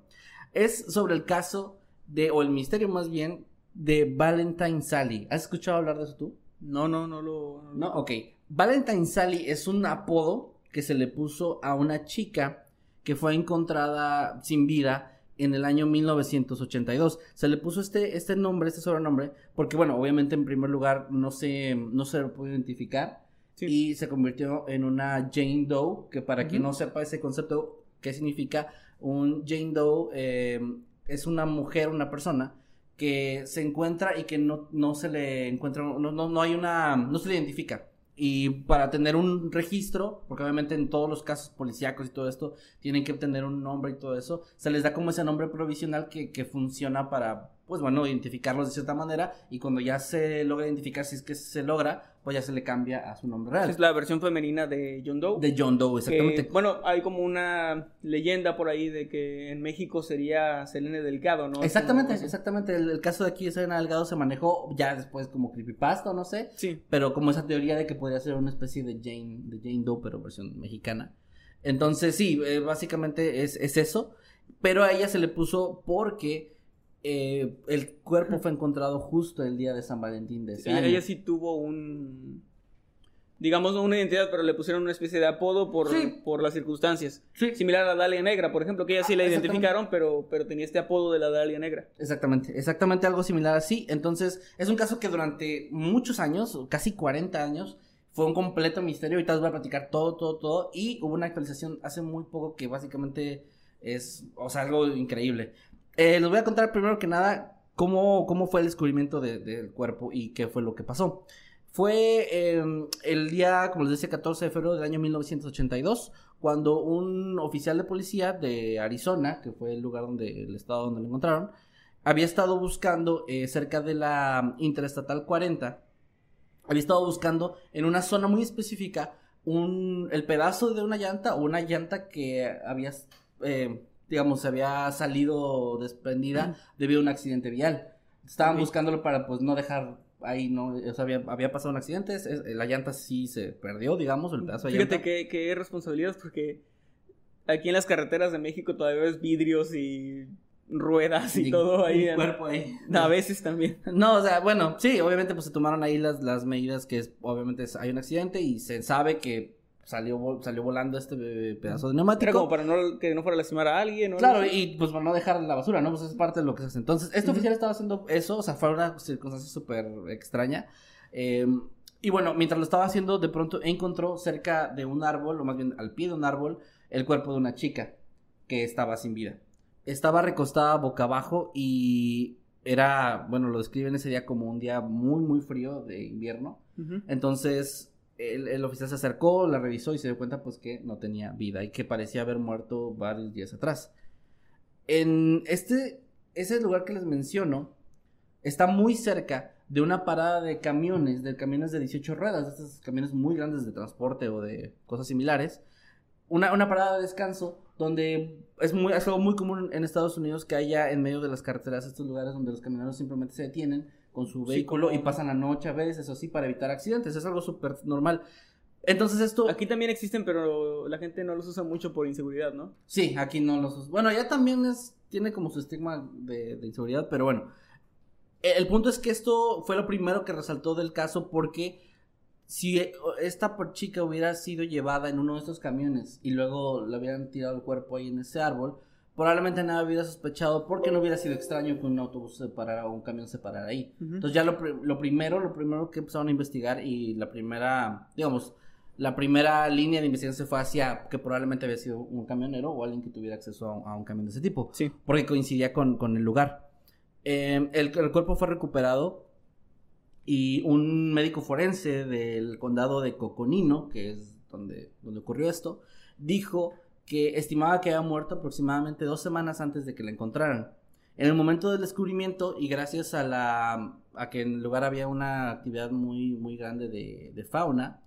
Es sobre el caso de, o el misterio más bien, de Valentine Sally. ¿Has escuchado hablar de eso tú? No, no, no lo. No, ok. Valentine Sally es un apodo que se le puso a una chica que fue encontrada sin vida en el año 1982. Se le puso este, este nombre, este sobrenombre, porque bueno, obviamente en primer lugar no se, no se lo pudo identificar y se convirtió en una Jane Doe, que para quien no sepa ese concepto, ¿qué significa? Un Jane Doe eh, es una mujer, una persona que se encuentra y que no, no se le encuentra, no, no, no hay una, no se le identifica. Y para tener un registro, porque obviamente en todos los casos policíacos y todo esto, tienen que obtener un nombre y todo eso, se les da como ese nombre provisional que, que funciona para, pues bueno, identificarlos de cierta manera. Y cuando ya se logra identificar, si es que se logra, pues ya se le cambia a su nombre real. Es la versión femenina de John Doe. De John Doe, exactamente. bueno, hay como una leyenda por ahí de que en México sería Selene Delgado, ¿no? Exactamente, exactamente. El, caso de aquí de Selene Delgado se manejó ya después como creepypasta, no sé. Sí. Pero como esa teoría de que podría ser una especie de Jane, de Jane Doe, pero versión mexicana. Entonces, sí, eh, básicamente es, es eso. Pero a ella se le puso porque eh, el cuerpo fue encontrado justo el día de San Valentín de ese sí, Ella sí tuvo un. Digamos, no una identidad, pero le pusieron una especie de apodo por, por las circunstancias. Similar a la Dalia Negra, por ejemplo, que ella sí la identificaron, pero, pero tenía este apodo de la Dalia Negra. Exactamente, exactamente algo similar así. Entonces, es un caso que durante muchos años, casi 40 años, fue un completo misterio. Ahorita os voy a platicar todo, todo, todo. Y hubo una actualización hace muy poco que básicamente es, o sea, algo increíble. Eh, les voy a contar primero que nada cómo, cómo fue el descubrimiento del cuerpo y qué fue lo que pasó. Fue em, el día, como les decía, 14 de febrero del año 1982, cuando un oficial de policía de Arizona, que fue el lugar donde, el estado donde lo encontraron, había estado buscando eh, cerca de la Interestatal 40, había estado buscando en una zona muy específica un, el pedazo de una llanta o una llanta que había eh, digamos, se había salido desprendida debido a un accidente vial. Estaban buscándolo para, pues, no dejar ahí, ¿no? O sea, había, había pasado un accidente, la llanta sí se perdió, digamos, el pedazo de Fíjate llanta. que, que responsabilidad porque aquí en las carreteras de México todavía ves vidrios y ruedas y, todo ahí. Un cuerpo ahí. A veces también. (laughs) No, o sea, bueno, sí, obviamente pues se tomaron ahí las, las medidas que es, obviamente hay un accidente y se sabe que salió, salió volando este pedazo de neumático. Era como para no, que no fuera a lastimar a alguien, ¿no? Claro, y pues para no dejar la basura, ¿no? Pues es parte de lo que se hace. Entonces, este oficial estaba haciendo eso, o sea, fue una circunstancia súper extraña. Em, y bueno, mientras lo estaba haciendo, de pronto encontró cerca de un árbol, o más bien al pie de un árbol, el cuerpo de una chica que estaba sin vida. Estaba recostada boca abajo y era, bueno, lo describen ese día como un día muy, muy frío de invierno. Entonces, el, oficial se acercó, la revisó y se dio cuenta pues que no tenía vida y que parecía haber muerto varios días atrás. En este, ese lugar que les menciono, está muy cerca de una parada de camiones, de camiones de 18 ruedas, de estos camiones muy grandes de transporte o de cosas similares. Una, una parada de descanso donde es, muy, es algo muy común en Estados Unidos que haya en medio de las carreteras estos lugares donde los camioneros simplemente se detienen con su vehículo y pasan la noche a veces, eso sí, para evitar accidentes. Es algo súper normal. Entonces esto... Aquí también existen, pero la gente no los usa mucho por inseguridad, ¿no? Sí, aquí no los usa. Bueno, ya también es, tiene como su estigma de, inseguridad, pero bueno. E, el punto es que esto fue lo primero que resaltó del caso porque si esta chica hubiera sido llevada en uno de estos camiones y luego le hubieran tirado el cuerpo ahí en ese árbol, probablemente nada hubiera sospechado porque no hubiera sido extraño que un autobús se parara o un camión se parara ahí. Entonces ya lo, lo, primero, lo primero que empezaron a investigar y la primera, digamos, la primera línea de investigación se fue hacia que probablemente había sido un camionero o alguien que tuviera acceso a, un camión de ese tipo. Sí. Porque coincidía con, con el lugar. Em, el, el, cuerpo fue recuperado y un médico forense del condado de Coconino, que es donde, donde ocurrió esto, dijo que estimaba que había muerto aproximadamente dos semanas antes de que la encontraran. En el momento del descubrimiento y gracias a la a que en el lugar había una actividad muy muy grande de, fauna,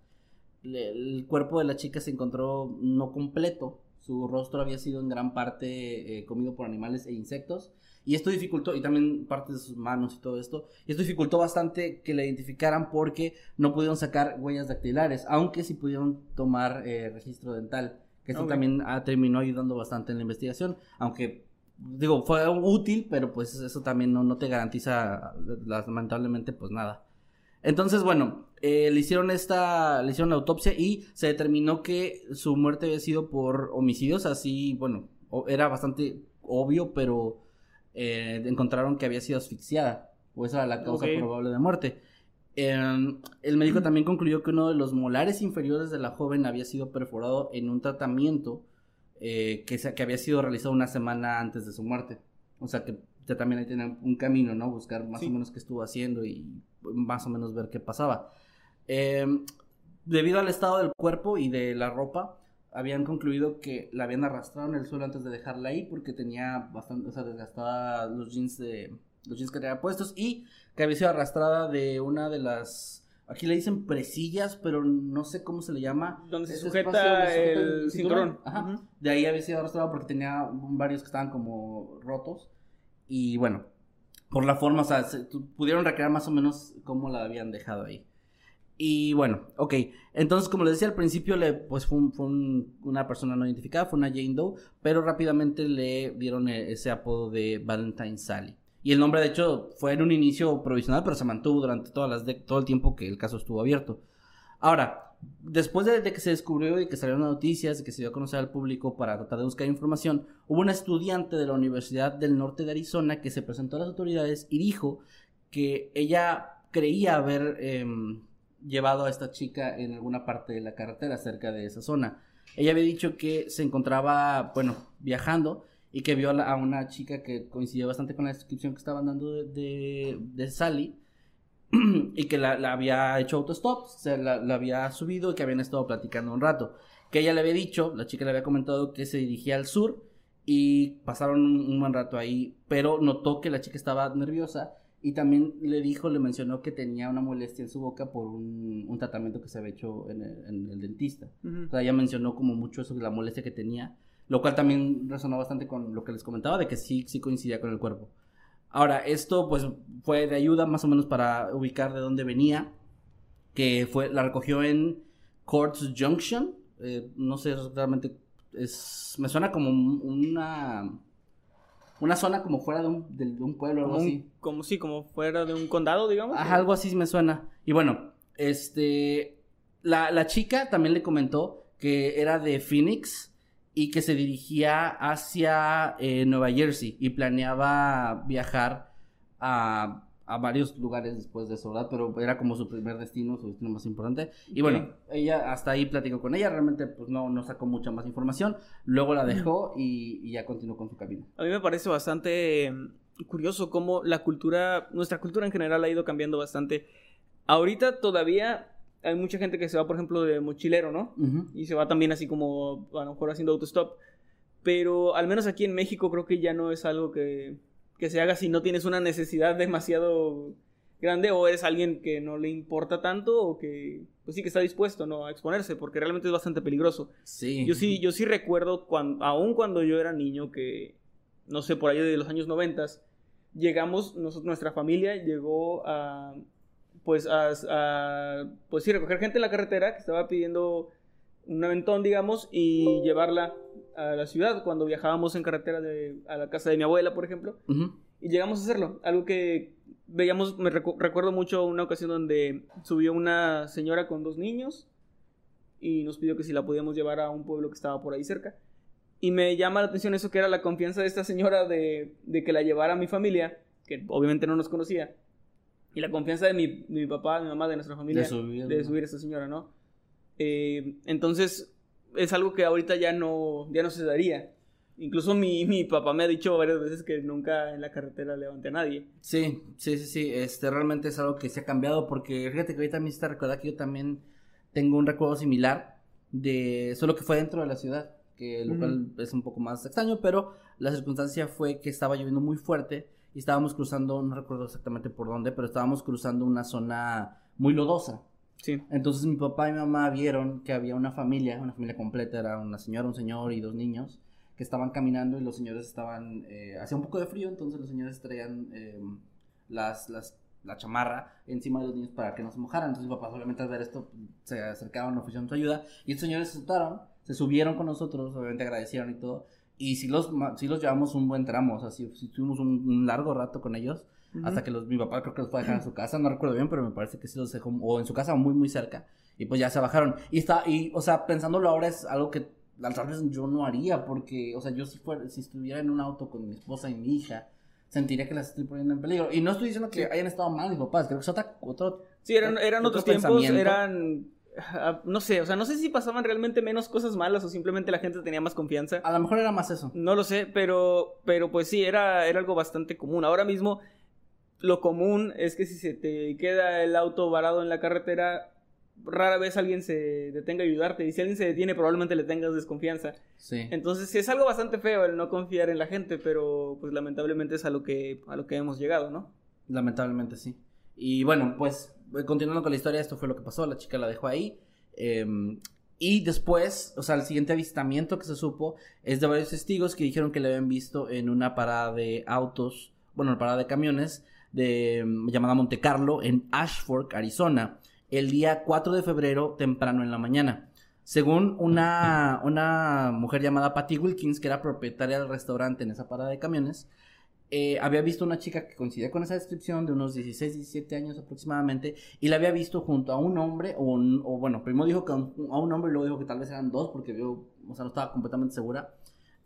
el cuerpo de la chica se encontró no completo. Su rostro había sido en gran parte eh, comido por animales e insectos. Y esto dificultó, y también parte de sus manos y todo esto, y esto dificultó bastante que la identificaran porque no pudieron sacar huellas dactilares, aunque sí pudieron tomar eh, registro dental que esto también ha, terminó ayudando bastante en la investigación, aunque digo, fue útil, pero pues eso también no, no te garantiza lamentablemente pues nada. Entonces, bueno, eh, le hicieron esta, le hicieron la autopsia y se determinó que su muerte había sido por homicidios, así, bueno, era bastante obvio, pero eh, encontraron que había sido asfixiada, o esa era la causa probable de muerte. Em, el médico también concluyó que uno de los molares inferiores de la joven había sido perforado en un tratamiento eh, que, que había sido realizado una semana antes de su muerte. O sea que ya también ahí tienen un camino, ¿no? Buscar más o menos qué estuvo haciendo y más o menos ver qué pasaba. Em, debido al estado del cuerpo y de la ropa, habían concluido que la habían arrastrado en el suelo antes de dejarla ahí porque tenía bastante, o sea, desgastada los jeans de los jeans que tenía puestos y que había sido arrastrada de una de las aquí le dicen presillas, pero no sé cómo se le llama. Donde se sujeta, el, cinturón. Ajá. De ahí había sido arrastrada porque tenía varios que estaban como rotos y bueno, por la forma, o sea, pudieron recrear más o menos cómo la habían dejado ahí. Y bueno, ok. Entonces, como les decía al principio, le, pues fue, una persona no identificada, fue una Jane Doe, pero rápidamente le dieron e, ese apodo de Valentine Sally. Y el nombre, de hecho, fue en un inicio provisional, pero se mantuvo durante todas las de todo el tiempo que el caso estuvo abierto. Ahora, después de, que se descubrió y que salieron noticias que se dio a conocer al público para tratar de buscar información, hubo una estudiante de la Universidad del Norte de Arizona que se presentó a las autoridades y dijo que ella creía haber em, llevado a esta chica en alguna parte de la carretera cerca de esa zona. Ella había dicho que se encontraba, bueno, viajando y que vio a, una chica que coincidió bastante con la descripción que estaban dando de, de, Sally (clears throat) y que la, había hecho autostop, se la, la, había subido y que habían estado platicando un rato. Que ella le había dicho, la chica le había comentado que se dirigía al sur y pasaron un buen rato ahí, pero notó que la chica estaba nerviosa y también le dijo, le mencionó que tenía una molestia en su boca por un, un tratamiento que se había hecho en el, dentista. O sea, ella mencionó como mucho eso de la molestia que tenía, lo cual también resonó bastante con lo que les comentaba, de que sí, sí coincidía con el cuerpo. Ahora, esto pues fue de ayuda más o menos para ubicar de dónde venía, que fue, la recogió en Courts Junction, eh, no sé realmente, es, me suena como una una zona como fuera de un, de, un pueblo o algo así. Como sí, como fuera de un condado, digamos. Ajá, algo así me suena. Y bueno, este, la, la chica también le comentó que era de Phoenix y que se dirigía hacia eh, Nueva Jersey y planeaba viajar a a varios lugares después de eso, ¿verdad? Pero era como su primer destino, su destino más importante. Y bueno, ella hasta ahí platicó con ella, realmente pues no, no sacó mucha más información, luego la dejó y, ya continuó con su camino. A mí me parece bastante em, curioso cómo la cultura, nuestra cultura en general ha ido cambiando bastante. Ahorita todavía hay mucha gente que se va, por ejemplo, de mochilero, ¿no? Y se va también así como, a lo mejor haciendo autostop. Pero al menos aquí en México creo que ya no es algo que que se haga si no tienes una necesidad demasiado grande o eres alguien que no le importa tanto o que pues sí que está dispuesto no a exponerse porque realmente es bastante peligroso. Sí. Yo sí yo sí recuerdo cuando aún cuando yo era niño que no sé por ahí de los años noventas llegamos nosotros nuestra familia llegó a pues a, a pues sí recoger gente en la carretera que estaba pidiendo un aventón, digamos, y llevarla a la ciudad cuando viajábamos en carretera de, a la casa de mi abuela, por ejemplo. Y llegamos a hacerlo. Algo que veíamos, me recuerdo mucho una ocasión donde subió una señora con dos niños y nos pidió que si la podíamos llevar a un pueblo que estaba por ahí cerca. Y me llama la atención eso que era la confianza de esta señora de, de que la llevara a mi familia, que obviamente no nos conocía. Y la confianza de mi, mi papá, mi mamá, de nuestra familia, de subir, de subir a esta señora, ¿no? Eh, entonces, es algo que ahorita ya no, ya no se daría. Incluso mi, mi, papá me ha dicho varias veces que nunca en la carretera levante a nadie. Sí, sí, sí, sí. Este realmente es algo que se ha cambiado porque fíjate que ahorita me está recordar que yo también tengo un recuerdo similar de solo que fue dentro de la ciudad, que lo cual es un poco más extraño, pero la circunstancia fue que estaba lloviendo muy fuerte y estábamos cruzando, no recuerdo exactamente por dónde, pero estábamos cruzando una zona muy lodosa. Entonces mi papá y mi mamá vieron que había una familia, una familia completa, era una señora, un señor y dos niños, que estaban caminando y los señores estaban, eh, hacía un poco de frío, entonces los señores traían em, las, las, la chamarra encima de los niños para que no se mojaran. Entonces mi papá solamente al ver esto se acercaron, ofrecieron su ayuda y estos señores se sentaron, se subieron con nosotros, obviamente agradecieron y todo. Y si los, si los llevamos un buen tramo, o sea, si, tuvimos un, largo rato con ellos, hasta que los, mi papá creo que los fue a dejar en (laughs) su casa, no recuerdo bien, pero me parece que sí los dejó, o en su casa muy, muy cerca, y pues ya se bajaron. Y está, y, o sea, pensándolo ahora es algo que tal vez yo no haría, porque, o sea, yo si fuera, si estuviera en un auto con mi esposa y mi hija, sentiría que las estoy poniendo en peligro. Y no estoy diciendo que hayan estado mal mis papás, creo que es otra, otro... Sí, eran, eran otros tiempos, eran (laughs) no sé, o sea, no sé si pasaban realmente menos cosas malas o simplemente la gente tenía más confianza. A lo mejor era más eso. No lo sé, pero, pero pues sí, era, era algo bastante común. Ahora mismo, lo común es que si se te queda el auto varado en la carretera, rara vez alguien se detenga a ayudarte. Y si alguien se detiene, probablemente le tengas desconfianza. Sí. Entonces, es algo bastante feo el no confiar en la gente, pero pues lamentablemente es a lo que, a lo que hemos llegado, ¿no? Lamentablemente sí. Y bueno, pues continuando con la historia, esto fue lo que pasó. La chica la dejó ahí. Em, y después, o sea, el siguiente avistamiento que se supo es de varios testigos que dijeron que le habían visto en una parada de autos, bueno, una parada de camiones de llamada Monte Carlo en Ashford, Arizona el día 4 de febrero temprano en la mañana. Según una, una mujer llamada Patty Wilkins, que era propietaria del restaurante en esa parada de camiones, eh, había visto una chica que coincidía con esa descripción de unos 16, 17 años aproximadamente, y la había visto junto a un hombre, o, o bueno, primero dijo que a un, hombre y luego dijo que tal vez eran dos, porque vio, o sea, no estaba completamente segura,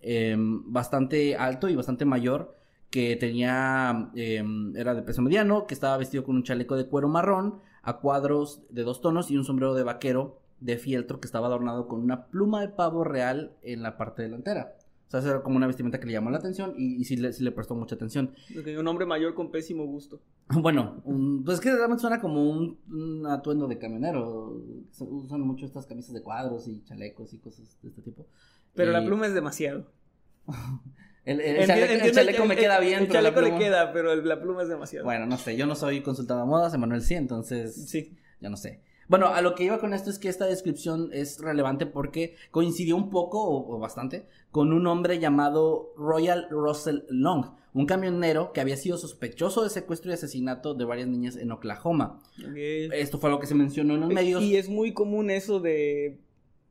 em, bastante alto y bastante mayor, que tenía, em, era de peso mediano, que estaba vestido con un chaleco de cuero marrón, a cuadros de dos tonos y un sombrero de vaquero de fieltro que estaba adornado con una pluma de pavo real en la parte delantera. O sea, era como una vestimenta que le llamó la atención y, sí, le, prestó mucha atención. Un hombre mayor con pésimo gusto. (laughs) Bueno, pues es que realmente suena como un, atuendo de camionero. Usan mucho estas camisas de cuadros y chalecos y cosas de este tipo. Pero la pluma es demasiado. (laughs) El, chaleco, me queda bien. El chaleco le queda, pero la pluma es demasiado. Bueno, no sé, yo no soy consultado de modas, Emanuel sí, entonces. Sí. Ya no sé. Bueno, a lo que iba con esto es que esta descripción es relevante porque coincidió un poco, o, bastante, con un hombre llamado Royal Russell Long, un camionero que había sido sospechoso de secuestro y asesinato de varias niñas en Oklahoma. Esto fue lo que se mencionó en los medios. Y es muy común eso de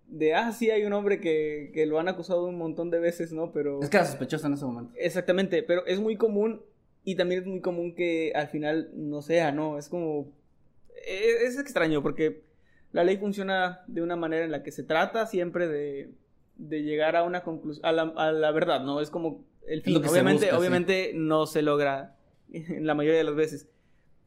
de, ah, sí, hay un hombre que, que, lo han acusado un montón de veces, ¿no? Pero... Es que era sospechoso en ese momento. Exactamente, pero es muy común y también es muy común que al final no sea, ¿no? Es como... Es, es extraño porque la ley funciona de una manera en la que se trata siempre de, de llegar a una conclusión, a la, a la verdad, ¿no? Es como el fin. Obviamente, obviamente no se logra en la mayoría de las veces.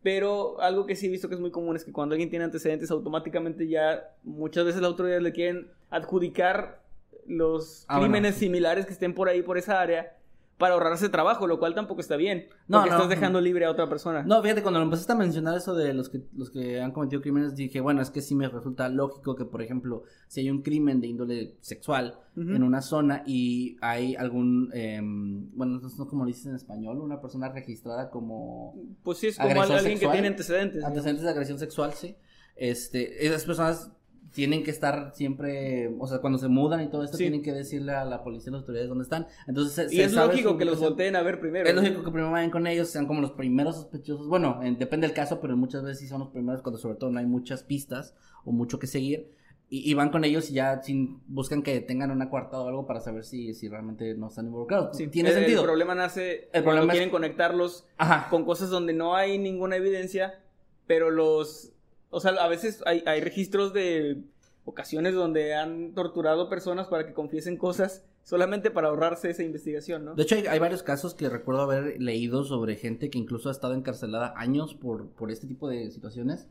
Pero algo que sí he visto que es muy común es que cuando alguien tiene antecedentes, automáticamente ya muchas veces las autoridades le quieren adjudicar los ah, crímenes similares que estén por ahí, por esa área, para ahorrarse trabajo, lo cual tampoco está bien. No, porque estás dejando libre a otra persona. No, fíjate, cuando empezaste a mencionar eso de los que, los que han cometido crímenes, dije, bueno, es que sí me resulta lógico que, por ejemplo, si hay un crimen de índole sexual en una zona y hay algún, em, bueno, no sé cómo lo dices en español, una persona registrada como... Pues sí, es como alguien que tiene antecedentes. Antecedentes de agresión sexual, sí. Este, esas personas tienen que estar siempre, o sea, cuando se mudan y todo esto, tienen que decirle a la policía y a las autoridades dónde están. Entonces, y es lógico que los volteen a ver primero. Es lógico que primero vayan con ellos, sean como los primeros sospechosos. Bueno, depende del caso, pero muchas veces sí son los primeros cuando sobre todo no hay muchas pistas o mucho que seguir. Y, van con ellos y ya sin, buscan que tengan una cuarta o algo para saber si, si realmente no están involucrados. Sí, tiene sentido. El problema nace el cuando quieren conectarlos con cosas donde no hay ninguna evidencia, pero los o sea, a veces hay, hay registros de ocasiones donde han torturado personas para que confiesen cosas solamente para ahorrarse esa investigación, ¿no? De hecho, hay, varios casos que recuerdo haber leído sobre gente que incluso ha estado encarcelada años por, por este tipo de situaciones.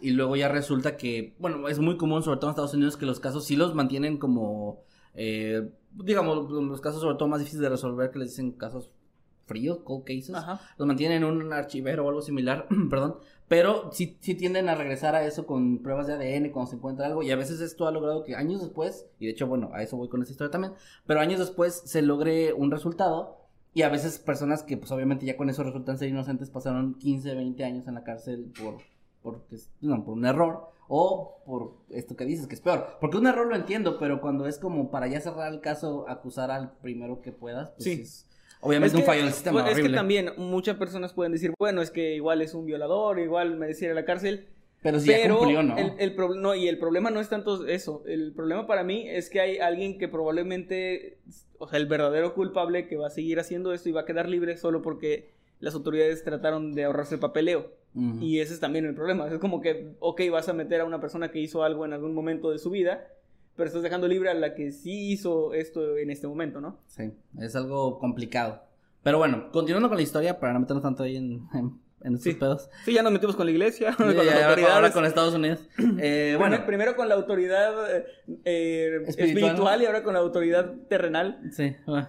Y luego ya resulta que, bueno, es muy común, sobre todo en Estados Unidos, que los casos sí los mantienen como, eh, digamos, los casos sobre todo más difíciles de resolver, que les dicen casos fríos, cold cases, los mantienen en un archivero o algo similar, (clears throat) perdón, pero sí, sí tienden a regresar a eso con pruebas de ADN cuando se encuentra algo y a veces esto ha logrado que años después, y de hecho, bueno, a eso voy con esta historia también, pero años después se logre un resultado y a veces personas que pues obviamente ya con eso resultan ser inocentes pasaron 15, 20 años en la cárcel por, por, no, por un error o por esto que dices que es peor. Porque un error lo entiendo, pero cuando es como para ya cerrar el caso acusar al primero que puedas, pues es Obviamente un fallo del sistema. es que también muchas personas pueden decir, bueno, es que igual es un violador, igual mereciera la cárcel. Pero si ya cumplió, ¿no? El, el no, y el problema no es tanto eso. El problema para mí es que hay alguien que probablemente, o sea, el verdadero culpable que va a seguir haciendo esto y va a quedar libre solo porque las autoridades trataron de ahorrarse el papeleo. Y ese es también el problema. Es como que, ok, vas a meter a una persona que hizo algo en algún momento de su vida, pero estás dejando libre a la que sí hizo esto en este momento, ¿no? Sí, es algo complicado. Pero bueno, continuando con la historia, para no meternos tanto ahí en, en, en estos Sí. pedos. Sí, ya nos metimos con la iglesia, (laughs) con las ahora- autoridades. ahora con Estados Unidos. (clears throat) Eh, bueno, primero con la autoridad eh, eh, Espiritual. espiritual. y ahora con la autoridad terrenal. Sí. bueno.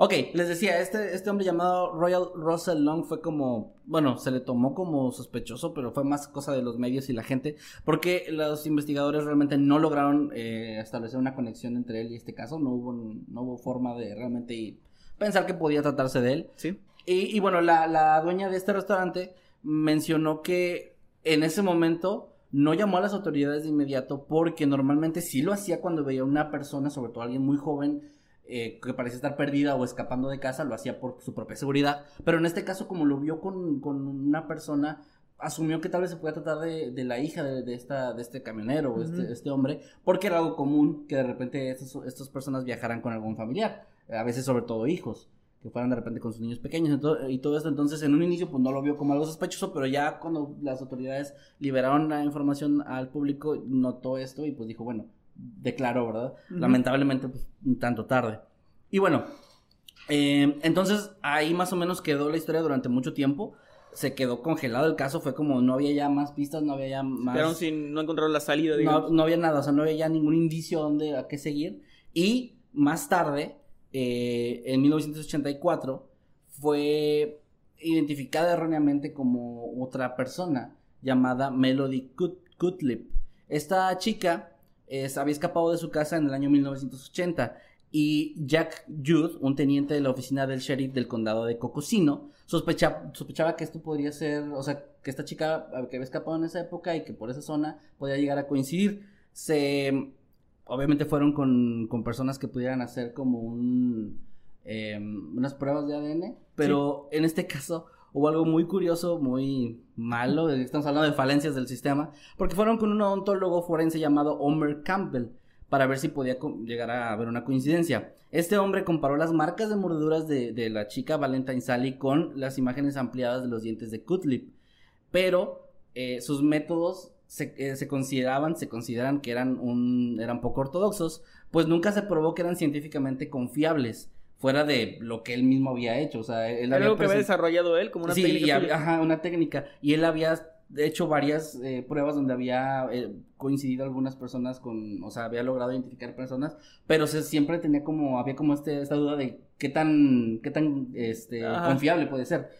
Ok, les decía, este, este hombre llamado Royal Russell Long fue como, bueno, se le tomó como sospechoso, pero fue más cosa de los medios y la gente, porque los investigadores realmente no lograron eh, establecer una conexión entre él y este caso, no hubo, no hubo forma de realmente pensar que podía tratarse de él. Sí. Y, y bueno, la, la dueña de este restaurante mencionó que en ese momento no llamó a las autoridades de inmediato porque normalmente sí lo hacía cuando veía una persona, sobre todo alguien muy joven, eh, que parecía estar perdida o escapando de casa, lo hacía por su propia seguridad. Pero en este caso, como lo vio con, con una persona, asumió que tal vez se podía tratar de, de la hija de, de esta, de este camionero o este, Ujú. este hombre, porque era algo común que de repente estas, estas personas viajaran con algún familiar, a veces sobre todo hijos que fueran de repente con sus niños pequeños y todo, y todo esto. Entonces, en un inicio, pues no lo vio como algo sospechoso, pero ya cuando las autoridades liberaron la información al público, notó esto y pues dijo, bueno, declaró, ¿verdad? Lamentablemente, pues un tanto tarde. Y bueno, eh, entonces ahí más o menos quedó la historia durante mucho tiempo. Se quedó congelado el caso, fue como no había ya más pistas, no había ya más. Sin, no encontraron la salida, No, digamos. no había nada, o sea, no había ya ningún indicio donde a qué seguir. Y más tarde, eh, en 1984, fue identificada erróneamente como otra persona llamada Melody Gut- Gottlieb. Esta chica es- había escapado de su casa en el año 1980 y Jack Judd, un teniente de la oficina del sheriff del condado de Cocosino, sospecha- sospechaba que esto podría ser, o sea, que esta chica que había escapado en esa época y que por esa zona podía llegar a coincidir. Se, obviamente fueron con, con personas que pudieran hacer como un, eh, unas pruebas de ADN, pero en este caso hubo algo muy curioso, muy malo, estamos hablando de falencias del sistema, porque fueron con un odontólogo forense llamado Homer Campbell para ver si podía llegar a haber una coincidencia. Este hombre comparó las marcas de mordeduras de, la chica Valentine Sally con las imágenes ampliadas de los dientes de Cutlip, pero eh, sus métodos se, eh, se consideraban, se consideran que eran, un, eran poco ortodoxos, pues nunca se probó que eran científicamente confiables, fuera de lo que él mismo había hecho, o sea, él Era había algo que había desarrollado él como una sí, técnica y hab- suya. ajá, una técnica. Y él había hecho varias eh, pruebas donde había eh, coincidido algunas personas con, o sea, había logrado identificar personas, pero se, siempre tenía como, había como este, esta duda de qué tan, qué tan, este, Ajá. confiable puede ser.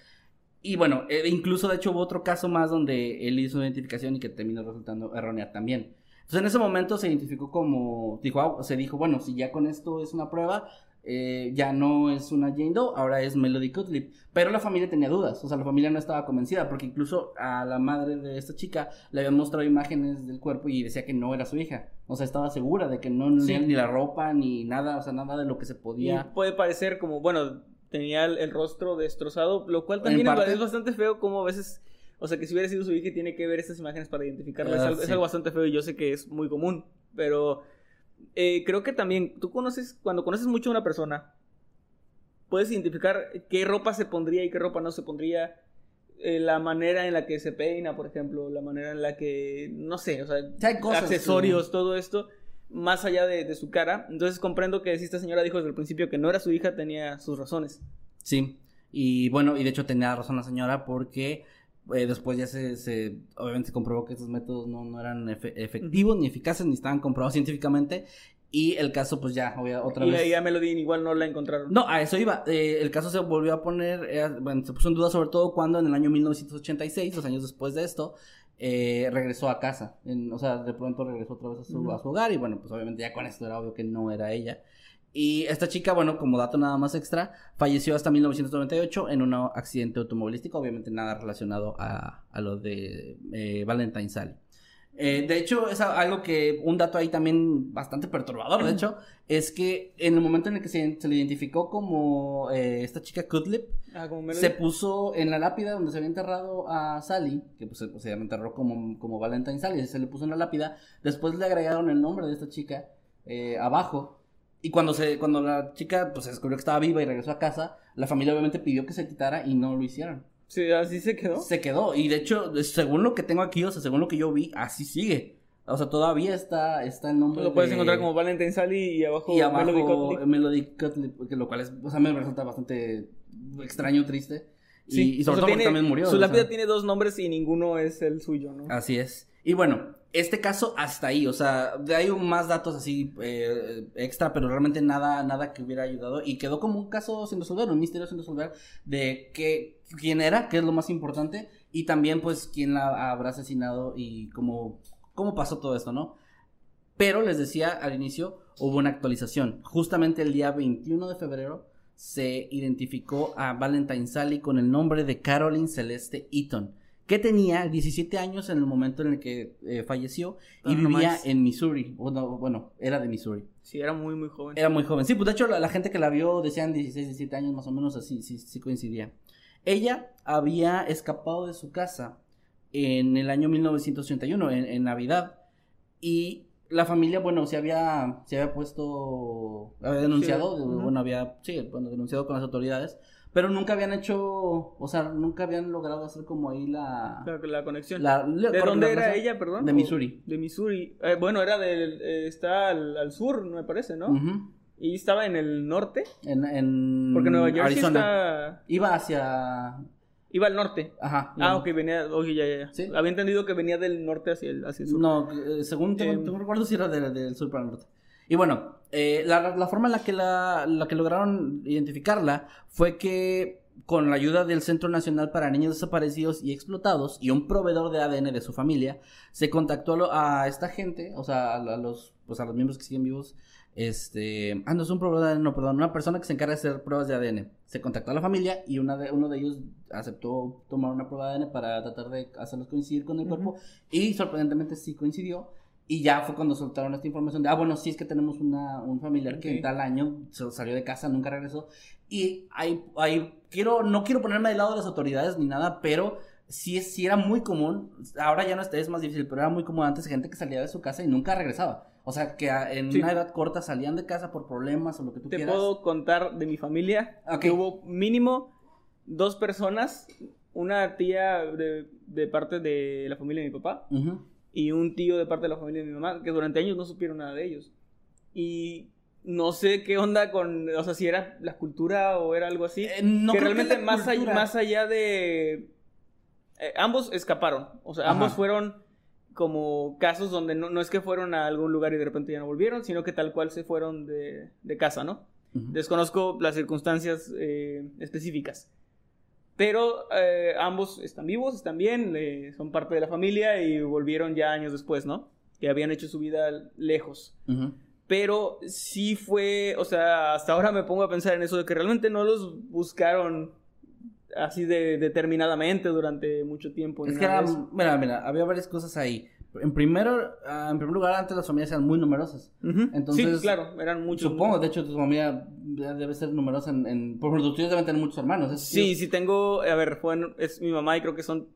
Y bueno, eh, incluso de hecho hubo otro caso más donde él hizo una identificación y que terminó resultando errónea también. Entonces en ese momento se identificó como, dijo, ah, se dijo, bueno, si ya con esto es una prueba, eh, ya no es una Jane Doe, ahora es Melody Cutlip. Pero la familia tenía dudas, o sea, la familia no estaba convencida, porque incluso a la madre de esta chica le habían mostrado imágenes del cuerpo y decía que no era su hija. O sea, estaba segura de que no Sí. ni, la ropa, ni nada, o sea, nada de lo que se Y podía. puede parecer como, bueno, tenía el, el rostro destrozado, lo cual también es, parte. es bastante feo como a veces, o sea, que si hubiera sido su hija y tiene que ver estas imágenes para identificarla, es, Ah, algo, es sí. algo bastante feo y yo sé que es muy común, pero eh, creo que también, tú conoces, cuando conoces mucho a una persona, puedes identificar qué ropa se pondría y qué ropa no se pondría, eh, la manera en la que se peina, por ejemplo, la manera en la que, no sé, o sea, Sí, hay cosas accesorios, todo esto, más allá de, de su cara. Entonces comprendo que si esta señora dijo desde el principio que no era su hija, tenía sus razones. Sí, y bueno, y de hecho tenía razón la señora porque eh, después ya se, se, obviamente se comprobó que estos métodos no, no eran efe- efectivos ni eficaces ni estaban comprobados científicamente y el caso pues ya, obvia- otra y vez... ahí a Melody igual no la encontraron. No, a eso iba. Eh, el caso se volvió a poner, eh, bueno, se puso en duda sobre todo cuando en el año 1986, dos años después de esto, eh, regresó a casa. En- o sea, de pronto regresó otra vez a su, Ujú. a su hogar y bueno, pues obviamente ya con esto era obvio que no era ella. Y esta chica, bueno, como dato nada más extra, falleció hasta 1998 en un accidente automovilístico, obviamente nada relacionado a, a lo de eh, Valentine Sally. Eh, de hecho, es algo que, un dato ahí también bastante perturbador, de (clears throat) hecho, es que en el momento en el que se, se le identificó como eh, esta chica Cutlip, Ah, se puso en la lápida donde se había enterrado a Sally, que pues, se- pues, se enterró como, como Valentine Sally, se le puso en la lápida, después le agregaron el nombre de esta chica eh, abajo, y cuando, se, cuando la chica pues, se descubrió que estaba viva y regresó a casa, la familia obviamente pidió que se quitara y no lo hicieron. Sí, así se quedó. Se quedó. Y de hecho, según lo que tengo aquí, o sea, según lo que yo vi, así sigue. O sea, todavía está, está el nombre. Lo puedes de- encontrar como Valentine Sally y abajo, y abajo Melody Gottlieb. Melody que lo cual es, o sea, me resulta bastante extraño, triste. Y, Sí, y sobre o sea, todo porque tiene- también murió. Su o lápida sea. Ah, tiene dos nombres y ninguno es el suyo, ¿no? Así es. Y bueno, este caso hasta ahí, o sea, un- más datos así eh, extra, pero realmente nada, nada que hubiera ayudado y quedó como un caso sin resolver, un misterio sin resolver de qué, quién era, qué es lo más importante y también pues quién la habrá asesinado y cómo, cómo pasó todo esto, ¿no? Pero les decía al inicio, hubo una actualización. Justamente el día 21 de febrero se identificó a Valentine Sally con el nombre de Caroline Celeste Eaton, que tenía 17 años en el momento en el que eh, falleció y Ah, no vivía manches. en Missouri. Bueno, bueno, era de Missouri. Sí, era muy, muy joven. Era muy joven. Sí, pues de hecho la, la gente que la vio decían 16, 17 años más o menos, así, sí, sí coincidía. Ella había escapado de su casa en el año 1981, en, en Navidad, y la familia, bueno, se había, se había puesto, había denunciado, Sí, bueno, había, sí, bueno, denunciado con las autoridades, pero nunca habían hecho, o sea, nunca habían logrado hacer como ahí la... La, la conexión. la- la- ¿De dónde era ella, perdón? De ¿O- Missouri. De Missouri. Eh, bueno, era del. eh, está al, al sur, me parece, ¿no? Y estaba en el norte. En, en Porque Nueva Arizona. está. Iba hacia... Iba al norte. Ajá. Ah, ok, venía. Oye, ya, ya, ya. Sí. Había entendido que venía del norte hacia el, hacia el sur. No, eh, según tengo, Em. tengo recuerdo si era de- del sur para el norte. Y bueno, eh, la, la forma en la que, la, la que lograron identificarla fue que con la ayuda del Centro Nacional para Niños Desaparecidos y Explotados y un proveedor de ADN de su familia, se contactó a, lo- a esta gente, o sea, a, los, pues a los miembros que siguen vivos, este, ah, no es un proveedor de ADN, no, perdón, una persona que se encarga de hacer pruebas de ADN. Se contactó a la familia y una de, uno de ellos aceptó tomar una prueba de ADN para tratar de hacerlos coincidir con el cuerpo y sorprendentemente sí coincidió. Y ya fue cuando soltaron esta información de, ah, bueno, sí es que tenemos una, un familiar que Ok. en tal año se salió de casa, nunca regresó. Y hay, hay, quiero, no quiero ponerme del lado de las autoridades ni nada, pero sí, sí era muy común, ahora ya no es, es más difícil, pero era muy común antes gente que salía de su casa y nunca regresaba. O sea, que a- en Sí. una edad corta salían de casa por problemas o lo que tú Te quieras. puedo contar de mi familia Ok. que hubo mínimo dos personas, una tía de, de parte de la familia de mi papá Ujú. Y un tío de parte de la familia de mi mamá, que durante años no supieron nada de ellos. Y no sé qué onda con, o sea, si era la cultura o era algo así. Eh, no que creo realmente la más, allá, más allá de... eh, ambos escaparon, o sea, Ajá. ambos fueron como casos donde no, no es que fueron a algún lugar y de repente ya no volvieron, sino que tal cual se fueron de, de casa, ¿no? Desconozco las circunstancias eh, específicas. Pero eh, ambos están vivos, están bien, eh, son parte de la familia y volvieron ya años después, ¿no? Que habían hecho su vida lejos. Pero sí fue, o sea, hasta ahora me pongo a pensar en eso de que realmente no los buscaron así de determinadamente durante mucho tiempo. Es que era, mira, mira, había varias cosas ahí. En primero, ah, en primer lugar, antes las familias eran muy numerosas. Entonces, sí, claro, eran muchos. Supongo, de hecho, tu familia debe ser numerosa en... en por ejemplo, deben tener muchos hermanos. ¿es Sí, sí tengo, a ver, fue, es mi mamá y creo que son,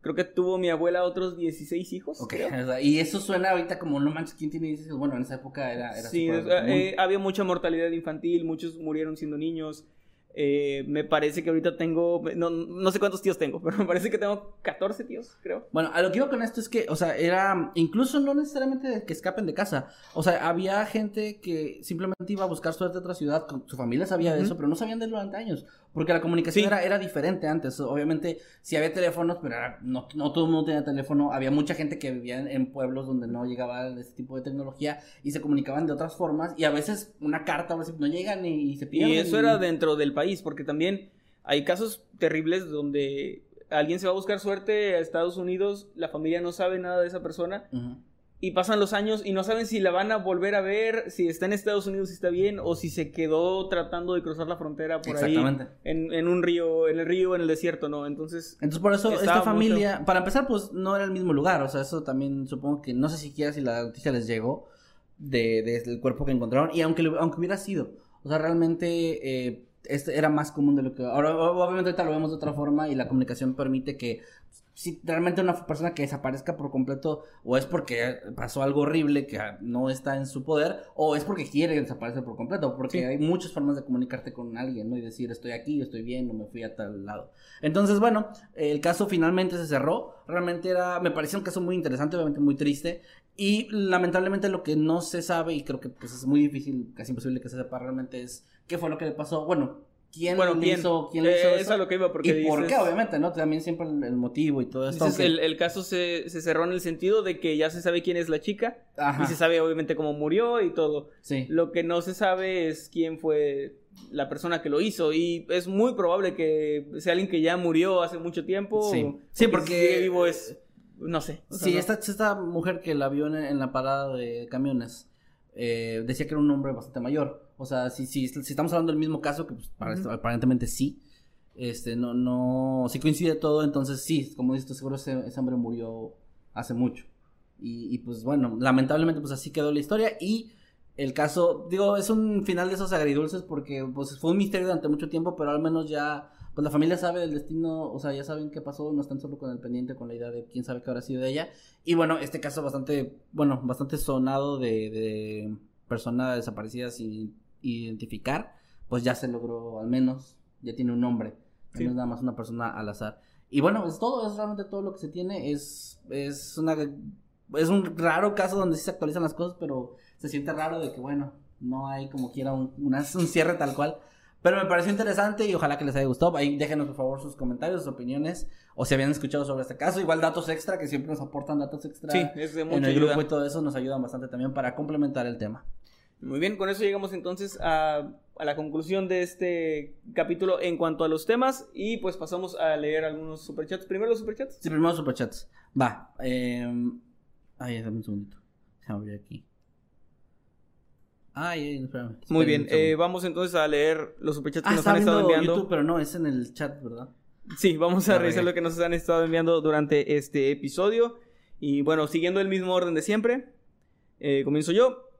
creo que tuvo mi abuela otros 16 hijos. Ok, creo. y eso suena ahorita como, no manches, ¿quién tiene 16? Bueno, en esa época era... era Sí, eh, había mucha mortalidad infantil, muchos murieron siendo niños. Eh, me parece que ahorita tengo, no, no sé cuántos tíos tengo, (laughs) pero me parece que tengo 14 tíos, creo. Bueno, a lo que iba con esto es que, o sea, era incluso no necesariamente de que escapen de casa. O sea, había gente que simplemente iba a buscar suerte a otra ciudad, con su familia sabía de eso, pero no sabían de él durante años. Porque la comunicación Sí. era, era diferente antes. Obviamente, sí había teléfonos, pero era- no, no todo el mundo tenía teléfono. Había mucha gente que vivía en, en pueblos donde no llegaba este tipo de tecnología y se comunicaban de otras formas. Y a veces una carta no llega ni y se pierde. Y eso era dentro del país, porque también hay casos terribles donde alguien se va a buscar suerte a Estados Unidos, la familia no sabe nada de esa persona y pasan los años y no saben si la van a volver a ver, si está en Estados Unidos si está bien o si se quedó tratando de cruzar la frontera por ahí en, en un río, en el río, en el desierto, ¿no? Entonces, Entonces por eso esta familia, para empezar pues no era el mismo lugar, o sea, eso también supongo que no sé siquiera si la noticia les llegó de, de- del cuerpo que encontraron y aunque aunque hubiera sido, o sea, realmente eh, este era más común de lo que ahora obviamente ahorita lo vemos de otra forma y la comunicación permite que si realmente una persona que desaparezca por completo o es porque pasó algo horrible que no está en su poder o es porque quiere desaparecer por completo, porque hay muchas formas de comunicarte con alguien, ¿no? Y decir, estoy aquí, estoy bien, no me fui a tal lado. Entonces, bueno, el caso finalmente se cerró, realmente era, me pareció un caso muy interesante, obviamente muy triste, y lamentablemente lo que no se sabe, y creo que pues es muy difícil, casi imposible que se sepa realmente, es qué fue lo que le pasó. Bueno, quién bueno, ¿quién? hizo, quién hizo Eh, eso. es a lo que iba, porque y por dices- qué, obviamente, ¿no? También siempre el, el motivo y todo esto. Aunque- el, el caso se, se cerró en el sentido de que ya se sabe quién es la chica Ajá, y se sabe obviamente cómo murió y todo. sí. Lo que no se sabe es quién fue la persona que lo hizo y es muy probable que sea alguien que ya murió hace mucho tiempo. Sí. o- Sí, porque- si vivo es no sé. o sea, Sí, no- esta, esta mujer que la vio en, en la parada de camiones eh, decía que era un hombre bastante mayor. O sea, si, si, si estamos hablando del mismo caso, que pues, para- aparentemente sí, este, no, no, si coincide todo, entonces sí, como dices seguro ese, ese hombre murió hace mucho. Y, y, pues bueno, lamentablemente pues así quedó la historia y el caso, digo, es un final de esos agridulces porque pues fue un misterio durante mucho tiempo, pero al menos ya, pues la familia sabe del destino, o sea, ya saben qué pasó, no están solo con el pendiente, con la idea de quién sabe qué habrá sido de ella. Y bueno, este caso bastante, bueno, bastante sonado de, de personas desaparecidas sin identificar, pues ya se logró al menos, ya tiene un nombre, no Sí. es nada más una persona al azar. Y bueno, es todo, es realmente todo lo que se tiene, es, es una, es un raro caso donde sí se actualizan las cosas, pero se siente raro de que bueno, no hay como quiera un, una- (laughs) un cierre tal cual. Pero me pareció interesante y ojalá que les haya gustado. Ahí déjenos por favor sus comentarios, sus opiniones, o si habían escuchado sobre este caso. Igual datos extra, que siempre nos aportan datos extra Sí, es de en mucha el ayuda. grupo y todo eso nos ayudan bastante también para complementar el tema. Muy bien, con eso llegamos entonces a, a la conclusión de este capítulo en cuanto a los temas y pues pasamos a leer algunos superchats. Primero los superchats. Sí, primero superchats. Va. Eh... Ay, dame un segundito. Se me aquí. Ay, ay, espérame. Muy bien, eh, vamos entonces a leer los superchats Ah, que nos está han estado enviando. YouTube, pero no, es en el chat, ¿verdad? Sí, vamos a La revisar lo que nos han estado enviando durante este episodio. Y bueno, siguiendo el mismo orden de siempre, eh, comienzo yo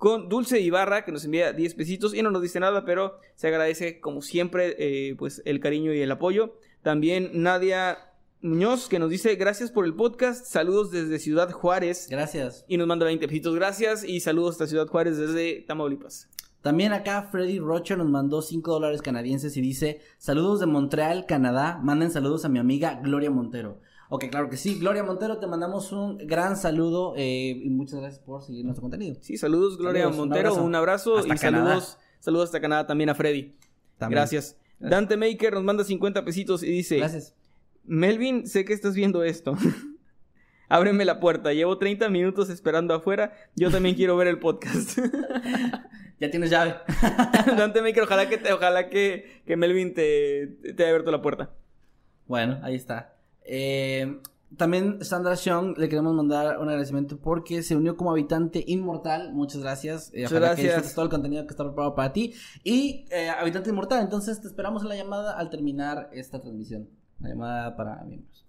con Dulce Ibarra, que nos envía 10 pesitos y no nos dice nada, pero se agradece como siempre eh, pues el cariño y el apoyo. También Nadia Muñoz, que nos dice gracias por el podcast, saludos desde Ciudad Juárez. Gracias. Y nos manda 20 pesitos, gracias. Y saludos hasta Ciudad Juárez desde Tamaulipas. También acá Freddy Rocha nos mandó 5 dólares canadienses y dice, saludos de Montreal, Canadá, manden saludos a mi amiga Gloria Montero. Ok, claro que sí, Gloria Montero, te mandamos un gran saludo eh, y muchas gracias por seguir nuestro contenido. Sí, saludos Gloria Saludos, un Montero, abrazo. un abrazo, Hasta y Canadá. saludos, saludos hasta Canadá también a Freddy. También. Gracias. Dante Maker nos manda 50 pesitos y dice, Gracias. Melvin, sé que estás viendo esto. (laughs) Ábreme la puerta, llevo 30 minutos esperando afuera, yo también quiero ver el podcast. (laughs) Ya tienes llave. (laughs) Dante Maker, ojalá que, te, ojalá que, que Melvin te, te haya abierto la puerta. Bueno, ahí está. Eh, también Sandra Sean le queremos mandar un agradecimiento porque se unió como habitante inmortal. Muchas gracias. Eh, Muchas ojalá gracias. todo el contenido que está preparado para ti. Y eh, habitante inmortal, entonces te esperamos en la llamada al terminar esta transmisión. La llamada para miembros.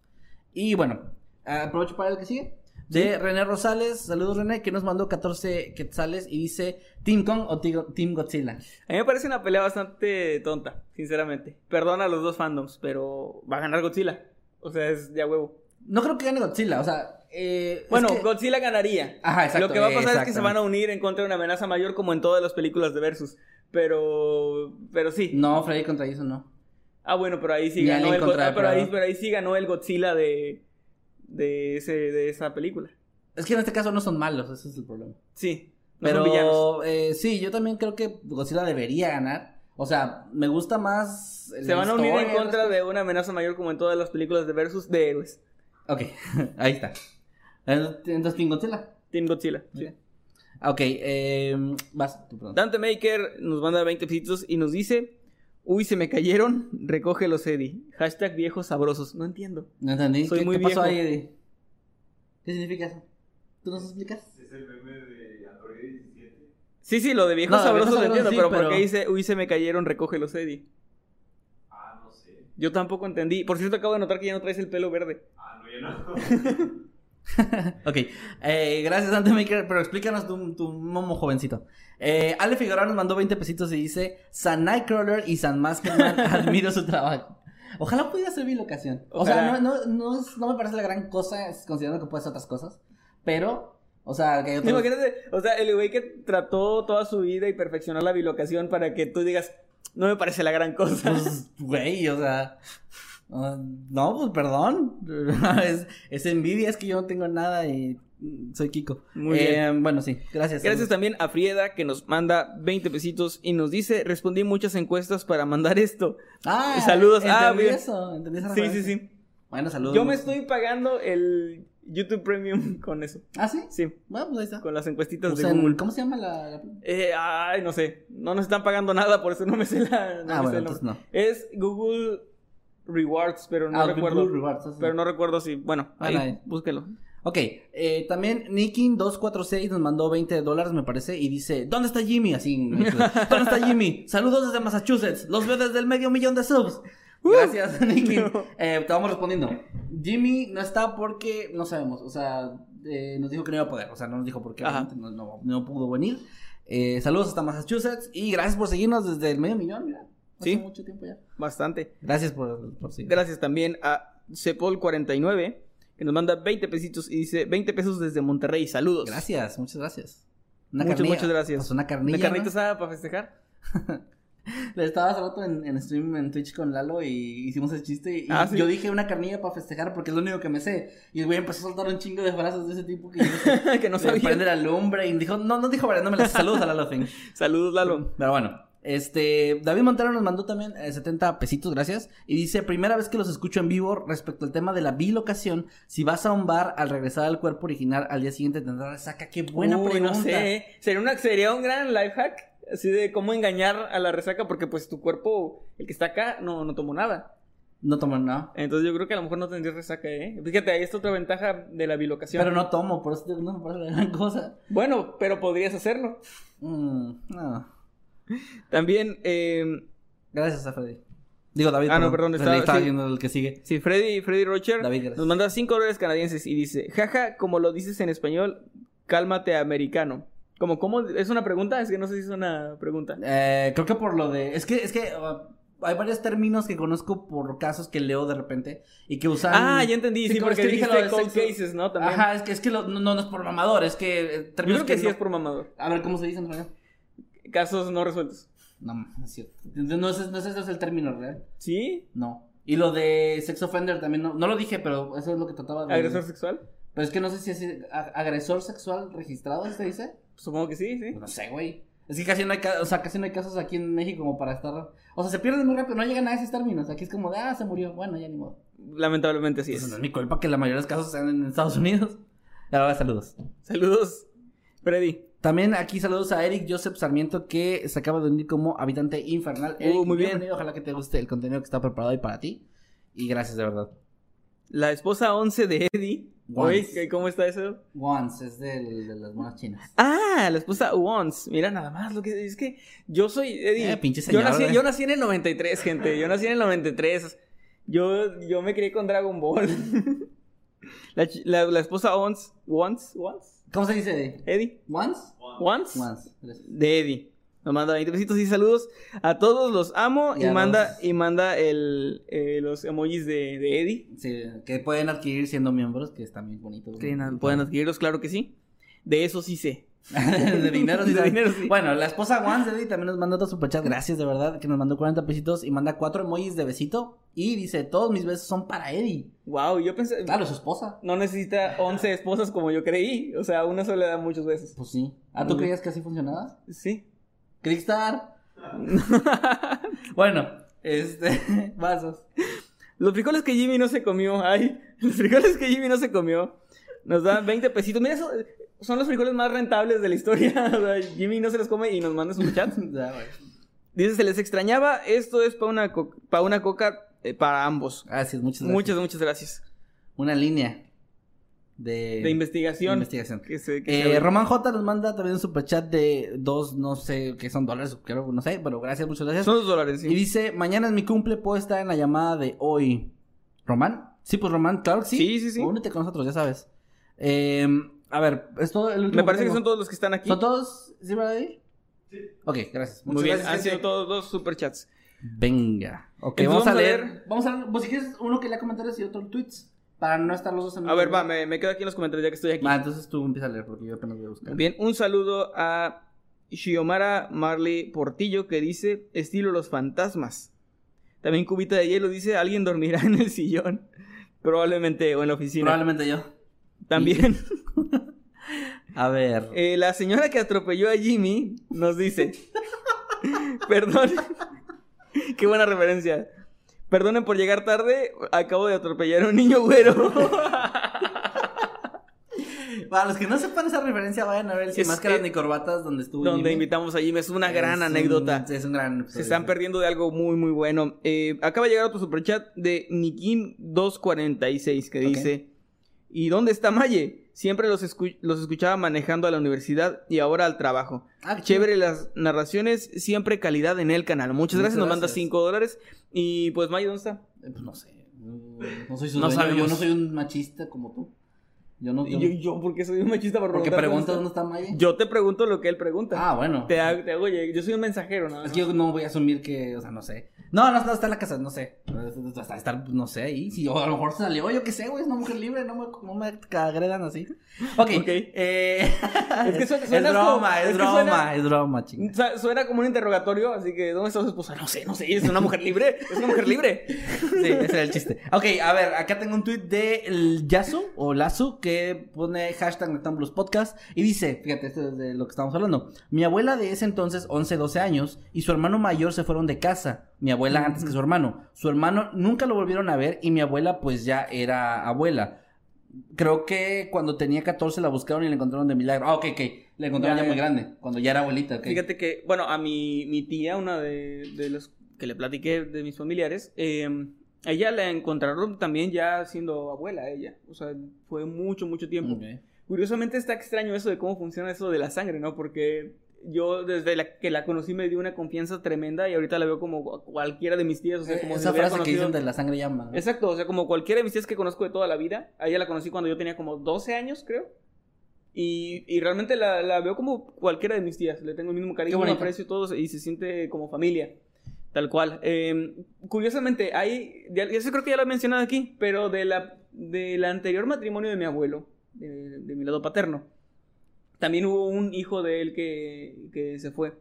Y bueno, aprovecho para el que sigue. De René Rosales, saludos René, que nos mandó 14 quetzales y dice Team Kong o Team Godzilla. A mí me parece una pelea bastante tonta, sinceramente. Perdona a los dos fandoms, pero va a ganar Godzilla. O sea, es de a huevo. No creo que gane Godzilla, o sea... eh, es Bueno, que- Godzilla ganaría. Ajá, exacto, Lo que va a pasar es que se van a unir en contra de una amenaza mayor como en todas las películas de Versus. Pero pero sí. No, Freddy contra Jason no. Ah, bueno, pero ahí sí Ni ganó el Go- contra ah, pero, ahí, pero ahí sí ganó el Godzilla de de ese de esa película. Es que en este caso no son malos, ese es el problema. Sí. No son villanos. Pero eh, sí, yo también creo que Godzilla debería ganar. O sea, me gusta más. Se van a unir en contra de una amenaza mayor como en todas las películas de Versus de héroes. Ok, (laughs) ahí está. Entonces, Team Godzilla. Team Godzilla. sí. Ok, eh, vas. tú, perdón. Dante Maker nos manda 20 pesitos y nos dice, uy, se me cayeron, recógelos, Eddie. Hashtag viejos sabrosos. No entiendo. No entendí. Soy ¿Qué, muy qué pasó viejo. ahí, Eddie? ¿Qué significa eso? ¿Tú nos explicas? Es el meme de Android 17. Sí, sí, lo de viejos No, viejos lo entiendo, sí, pero, ¿por qué pero- dice, uy, se me cayeron, recógelos, Eddie? Ah, no sé. Yo tampoco entendí. Por cierto, acabo de notar que ya no traes el pelo verde. Ah, no, ya no. (laughs) Ok, eh, gracias Dante Maker, pero explícanos tu, tu momo jovencito. Eh, Ale Figueroa nos mandó 20 pesitos y dice, San Nightcrawler y San Maskman, (laughs) admiro su trabajo. Ojalá pudiera ser bilocación. O sea, no, no, no, es- no me parece la gran cosa, considerando que puede ser otras cosas. Pero, o sea, que otros... Imagínate, o sea, el güey que trató toda su vida y perfeccionó la bilocación para que tú digas, no me parece la gran cosa. Pues, güey, o sea. no, pues perdón. (laughs) es, es envidia, es que yo no tengo nada y soy Kiko. Muy Eh, bien. Bueno, sí, gracias. Gracias también a Frieda que nos manda 20 pesitos y nos dice, respondí muchas encuestas para mandar esto. Ah, Saludos. Ah, bien. eso, entendí esa Sí, sí, sí. Bueno, saludos. Yo me estoy pagando el YouTube Premium (laughs) con eso. ¿Ah, sí? Sí, Bueno, pues ahí está. con las encuestitas Pues de Google. ¿Cómo se llama la...? la- Eh, ay, no sé. No nos están pagando nada, por eso no me sé la. no Ah, bueno, entonces no. Es Google Rewards, pero no Ah, recuerdo. Google Rewards. Pero no recuerdo si. Bueno, ahí, Bueno, ahí. búsquelo. Ok, eh, también Nikin246 nos mandó 20 dólares, me parece, y dice, ¿dónde está Jimmy? Así, (laughs) ¿dónde está Jimmy? Saludos desde Massachusetts, los veo desde el medio millón de subs. Gracias, (laughs) Nikin. Eh, te vamos respondiendo. Jimmy no está porque no sabemos, o sea, eh, nos dijo que no iba a poder, o sea, no nos dijo por qué, no, no- no pudo venir. Eh, saludos hasta Massachusetts y gracias por seguirnos desde el medio millón, mira. Hace Sí. mucho tiempo ya. Bastante. Gracias por, por seguir. Gracias también a Cepol49, que nos manda 20 pesitos y dice 20 pesos desde Monterrey. Saludos. Gracias, muchas gracias. Una Muchas, carnilla. muchas gracias. Pues una carnilla. ¿Una carnita ¿no? asada para festejar? (laughs) (laughs) Le estaba hace rato en, en stream en Twitch con Lalo y hicimos el chiste y Ah, ¿sí? yo dije una carnilla para festejar porque es lo único que me sé. Y el güey empezó a soltar un chingo de frases de ese tipo que yo dije, (laughs) que no "Se prende sabía. la lumbre y dijo, no, no dijo no me las saludos a Lalo Fin. (laughs) Saludos, Lalo. Pero bueno, este, David Montero nos mandó también eh, 70 pesitos, gracias. Y dice, primera vez que los escucho en vivo respecto al tema de la bilocación, si vas a un bar al regresar al cuerpo original al día siguiente tendrá resaca. Qué buena Uy, pregunta. no sé. Sería, una, sería un gran life hack. Así de cómo engañar a la resaca, porque pues tu cuerpo, el que está acá, no, no tomó nada. No tomo nada. Entonces yo creo que a lo mejor no tendría resaca, ¿eh? Fíjate, ahí está otra ventaja de la bilocación. Pero no tomo, por eso te- no me parece la gran cosa. Bueno, pero podrías hacerlo. Mm, no. También, eh, Gracias a Freddy. Digo, David. Ah, no, perdón, estaba- estaba sí. viendo el que sigue. sí, Freddy, Freddy Rocher David, gracias. nos manda 5 dólares canadienses y dice, jaja, como lo dices en español, cálmate americano. Como, ¿cómo? ¿Es una pregunta? Es que no sé si es una pregunta. Eh, creo que por lo de. Es que, es que uh, hay varios términos que conozco por casos que leo de repente y que usan. Ah, ya entendí, sí, como porque es que dije lo de cold sexo. cases, ¿no? También. Ajá, es que, es que lo- no, no es por mamador, es que eh, Yo términos creo que sí no- es por mamador. A ver, ¿cómo se dice en realidad? Casos no resueltos. No, no es cierto. No es, no es ese es el término real. ¿Sí? No. Y lo de sex offender también no, no lo dije, pero eso es lo que trataba de. ¿Agresor sexual? Pero es que no sé si es a- agresor sexual registrado, ¿se dice? Supongo que sí, sí. No sé, güey. Es que casi no hay, o sea, casi no hay casos aquí en México como para estar... O sea, se pierden muy rápido, no llegan a esos términos. Aquí es como de, ah, se murió. Bueno, ya ni modo. Lamentablemente sí Pues no es. es mi culpa que la mayoría de los casos sean en Estados Unidos. (laughs) Ahora saludos. Saludos, Freddy. También aquí saludos a Eric Joseph Sarmiento que se acaba de unir como habitante infernal. Uh, Eric, muy bien. bienvenido, Ojalá que te guste el contenido que está preparado hoy para ti. Y gracias de verdad. La esposa 11 de Eddie. Once. Oye, ¿qué- ¿cómo está eso? Once es del- de las monas chinas. Ah, la esposa Once. Mira nada más lo que es que yo soy Eddie. Eh, pinche yo, nací, eh. yo nací en el 93, gente. Yo nací en el 93. Yo, yo me crié con Dragon Ball. (laughs) la, chi- la- la esposa Once. Once, Once. ¿Cómo se dice? Eddie. ¿Once? Once. Once. Gracias. De Eddie. Nos manda 20 besitos y saludos. A todos los amo. Y manda, los- y manda el, eh, los emojis de, de Eddie. Sí, que pueden adquirir siendo miembros, que están bien bonitos. Na- pueden adquirirlos, claro que sí. De eso sí sé. (laughs) de dinero, (laughs) sí. De dinero, sí. Bueno, la esposa Juan Eddie también nos mandó otro superchat. Gracias, de verdad, que nos mandó 40 pesitos y manda cuatro emojis de besito. Y dice: Todos mis besos son para Eddie. Wow, yo pensé. Claro, su esposa. No necesita 11 esposas como yo creí. O sea, una sola le da muchos besos. Pues sí. ¿Ah, tú bien. creías que así funcionaba? Sí. Crickstar. (laughs) bueno, este. (laughs) Vasos. Los frijoles que Jimmy no se comió. Ay, los frijoles que Jimmy no se comió. Nos dan 20 pesitos. Mira, eso, son los frijoles más rentables de la historia. (laughs) O sea, Jimmy no se los come y nos manda su chat. Dice, se les extrañaba. Esto es para una, co- pa' una coca eh, para ambos. Gracias, muchas gracias. Muchas, muchas gracias. Una línea de, De investigación. de investigación. Que se, que Eh, se. Román J nos manda también un superchat de dos, no sé qué son dólares, creo, no sé, pero gracias, muchas gracias. Son dos dólares, sí. Y dice, mañana es mi cumple, puedo estar en la llamada de hoy. ¿Román? Sí, pues Román, claro que sí. Sí, sí, sí. Únete con nosotros, ya sabes. Eh, a ver, es todo el último Me parece que son todos los que están aquí. ¿Son todos? ¿Sí, verdad? Sí. Ok, gracias. Muy Muchas bien, gracias, han sido gente. todos dos superchats. Venga. Ok, Entonces, vamos, a vamos a leer. leer- Vamos a leer. Pues si quieres, uno que lea comentarios y otro tweets. Para no estar los dos en A ver, va, me, me quedo aquí en los comentarios ya que estoy aquí. Va, entonces tú empieza a leer porque yo apenas voy a buscar. Bien, un saludo a Shiomara Marley Portillo que dice estilo los fantasmas. También Cubita de Hielo dice alguien dormirá en el sillón. Probablemente o en la oficina. Probablemente yo. También (laughs) A ver. eh, la señora que atropelló a Jimmy nos dice, (laughs) perdón, (laughs) qué buena referencia. Perdonen por llegar tarde, acabo de atropellar a un niño güero. (laughs) Para los que no sepan esa referencia, vayan a ver el Sin Máscaras ni Corbatas donde estuvo donde Jimmy. invitamos a Jimmy, es una gran Es un- anécdota. es un gran Se están perdiendo de algo muy, muy bueno. Eh, acaba de llegar otro superchat de Nikin246 que dice: ¿Y dónde está Maye? Siempre los, escu- los escuchaba manejando a la universidad y ahora al trabajo. Ah. Chévere las narraciones, siempre calidad en el canal. Muchas Muchas gracias, nos manda gracias. 5 dólares. Y pues Maye, ¿dónde está? Eh, Pues no sé. No, soy su No dueño. Yo no soy un machista como tú. Yo no. Yo, Yo, yo porque soy un machista por porque preguntas dónde está Maya. Yo te pregunto lo que él pregunta. Ah, bueno. Te hago, te hago Yo soy un mensajero, ¿no? Es que yo no voy a asumir que, o sea, no sé. No, no, no está en la casa, no sé. Está, está, no sé, ahí. Si yo, a lo mejor salió, yo qué sé, güey, es una mujer libre, no me, no me agredan así. Ok. Ok. Eh, (laughs) Es que su- (laughs) es suenas como- broma, es, es broma, suena- es broma, suena como un interrogatorio, así que ¿dónde está su esposa? No sé, no sé, es una mujer libre, es una mujer libre. (laughs) Sí, ese era el chiste. Ok, a ver, acá tengo un tweet de el Yasu o Lazu que pone hashtag Noctambulos Podcast y dice, fíjate, esto es de lo que estamos hablando. Mi abuela de ese entonces, 11, 12 años, y su hermano mayor se fueron de casa. Mi abuela antes que su hermano. Su hermano nunca lo volvieron a ver y mi abuela pues ya era abuela. Creo que cuando tenía 14 la buscaron y la encontraron de milagro. Ah, ok, ok. La encontraron Ya, ya, muy grande, cuando ya era abuelita. Fíjate que, bueno, a mi, mi tía, una de, de los que le platiqué de mis familiares, eh, ella la encontraron también ya siendo abuela, ella. O sea, fue mucho, mucho tiempo. Ok. Curiosamente está extraño eso de cómo funciona eso de la sangre, ¿no? Porque yo desde la que la conocí me dio una confianza tremenda y ahorita la veo como cualquiera de mis tías, o sea, como si Esa frase que conocido- dicen de la sangre llama. ¿no? Exacto, o sea, como cualquiera de mis tías que conozco de toda la vida, a ella la conocí cuando yo tenía como 12 años, creo. Y, y realmente la, la veo como cualquiera de mis tías, le tengo el mismo cariño, aprecio todo y se siente como familia, tal cual. Eh, curiosamente, hay, ya, eso creo que ya lo he mencionado aquí, pero de la, del anterior matrimonio de mi abuelo, de, de mi lado paterno, también hubo un hijo de él que, que se fue,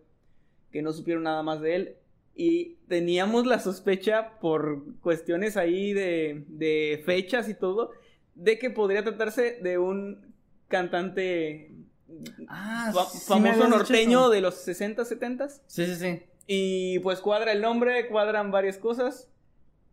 que no supieron nada más de él. Y teníamos la sospecha por cuestiones ahí de, de fechas y todo, de que podría tratarse de un cantante Ah, fa- sí, famoso norteño de los 60, 70 Sí, sí, sí. Y pues cuadra el nombre, cuadran varias cosas.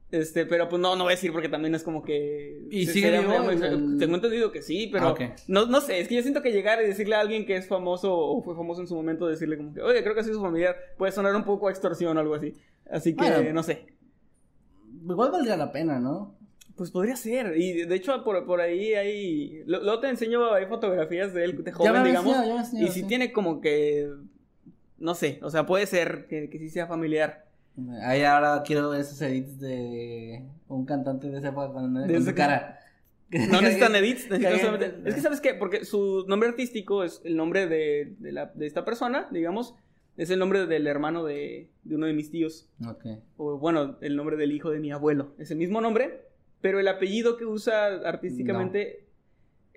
Este, pero pues no, no voy a decir porque también es como que. ¿Y se- sigue vivo el- Tengo entendido que sí, pero. Ah, ok. no, no sé, es que yo siento que llegar y decirle a alguien que es famoso o fue famoso en su momento, decirle como que, oye, creo que es su familiar, puede sonar un poco a extorsión o algo así. Así que, Bueno. no sé. Igual valdría la pena, ¿no? Pues podría ser. Y de hecho, por, por ahí hay. Luego te enseño hay fotografías de él de Ya joven, me había digamos. enseñado, ya me enseñado, y si sí. tiene como que. No sé, o sea, puede ser que, que sí sea familiar. Ahí ahora quiero ver esos edits de un cantante de esa época con, De con esa su cara. (laughs) No necesitan (laughs) edits, necesitan Es que sabes qué, porque su nombre artístico es el nombre de, de, la- de esta persona, digamos, es el nombre del hermano de, de uno de mis tíos, Ok. o bueno, el nombre del hijo de mi abuelo, es el mismo nombre, pero el apellido que usa artísticamente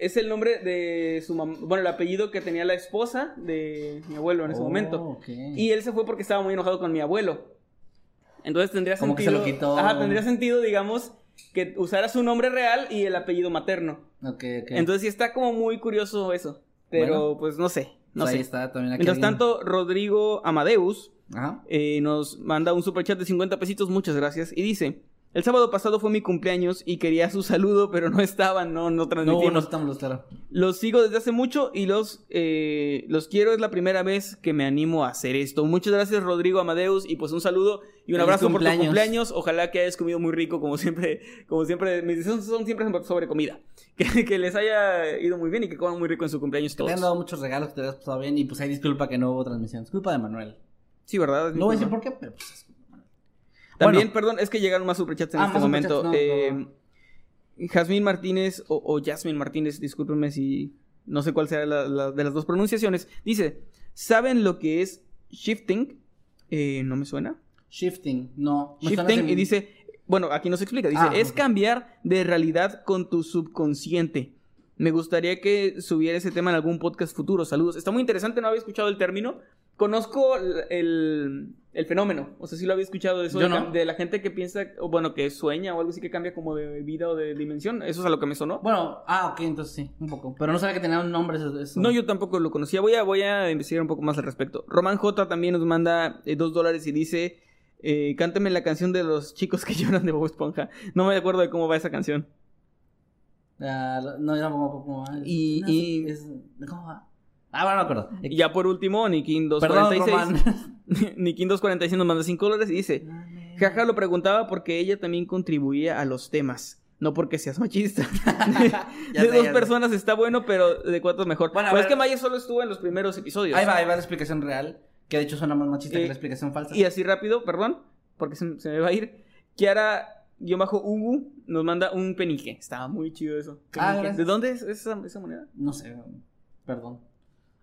es el nombre de su mamá, bueno, el apellido que tenía la esposa de mi abuelo en ese Oh, momento. Y él se fue porque estaba muy enojado con mi abuelo. Entonces tendría Como que sentido. se lo quitó. Ajá, tendría sentido, digamos, que usara su nombre real y el apellido materno. Ok, ok. Entonces sí está como muy curioso eso. Pero Bueno. pues no sé. No Pues sé. Ahí está también aquí. Mientras tanto, Rodrigo Amadeus Ajá. eh, nos manda un superchat de 50 pesitos, muchas gracias. Y dice: El sábado pasado fue mi cumpleaños y quería su saludo, pero no estaban, no, no No, transmitimos. no estamos claro. Los sigo desde hace mucho y los, eh, los quiero. Es la primera vez que me animo a hacer esto. Muchas gracias, Rodrigo Amadeus. Y pues un saludo y un Feliz abrazo por tu cumpleaños. Ojalá que hayas comido muy rico, como siempre. Como siempre, mis deseos son siempre sobre comida. (laughs) Que, que les haya ido muy bien y que coman muy rico en su cumpleaños Que te han dado muchos regalos, que te hayas pasado bien. Y pues ahí disculpa que no hubo transmisión. Es culpa de Manuel. Sí, ¿verdad? No voy a decir por qué, pero pues es culpa de Manuel. También, Bueno. perdón, es que llegaron más superchats en Ah, este momento. no, Eh, Jazmín Martínez o, o Jasmine Martínez, discúlpenme si no sé cuál sea la, la- de las dos pronunciaciones. Dice, ¿saben lo que es shifting? Eh, no me suena. Shifting, no. me Shifting y dice, bueno, aquí nos explica, dice, Ah, es cambiar de realidad con tu subconsciente. Me gustaría que subiera ese tema en algún podcast futuro. Saludos. Está muy interesante, no había escuchado el término. Conozco el, el, fenómeno. O sea, sí lo había escuchado de eso. Yo de, no. la gente que piensa, o bueno, que sueña o algo así que cambia como de vida o de dimensión. Eso es a lo que me sonó. Bueno, ah, ok, entonces sí, un poco. Pero no sabía que tenía un nombre eso. No, yo tampoco lo conocía. Voy a, voy a investigar un poco más al respecto. Román J también nos manda eh, dos dólares y dice: eh, Cántame la canción de los chicos que (laughs) lloran de Bob Esponja. No me acuerdo de cómo va esa canción. Lo- no, yo tampoco como. Y- no, y- es- ¿Cómo va? Ah, bueno, no acuerdo. Y ya por último, Nikin Perdón, 246. Román. (laughs) Nikin 246 nos manda 5 dólares y dice: Jaja lo preguntaba porque ella también contribuía a los temas. No porque seas machista. (laughs) (laughs) De sé, dos sé. personas está bueno, pero de cuatro mejor. Bueno, pues ver. es que Maya solo estuvo en los primeros episodios. Ahí va, ahí va la explicación real. Que de hecho suena más machista Eh, que la explicación falsa. Y así rápido, perdón, porque se, se me va a ir. Kiara, yo bajo Ugu, nos manda un penique. Estaba muy chido eso. Ah. ¿De dónde es esa, esa moneda? No sé, perdón.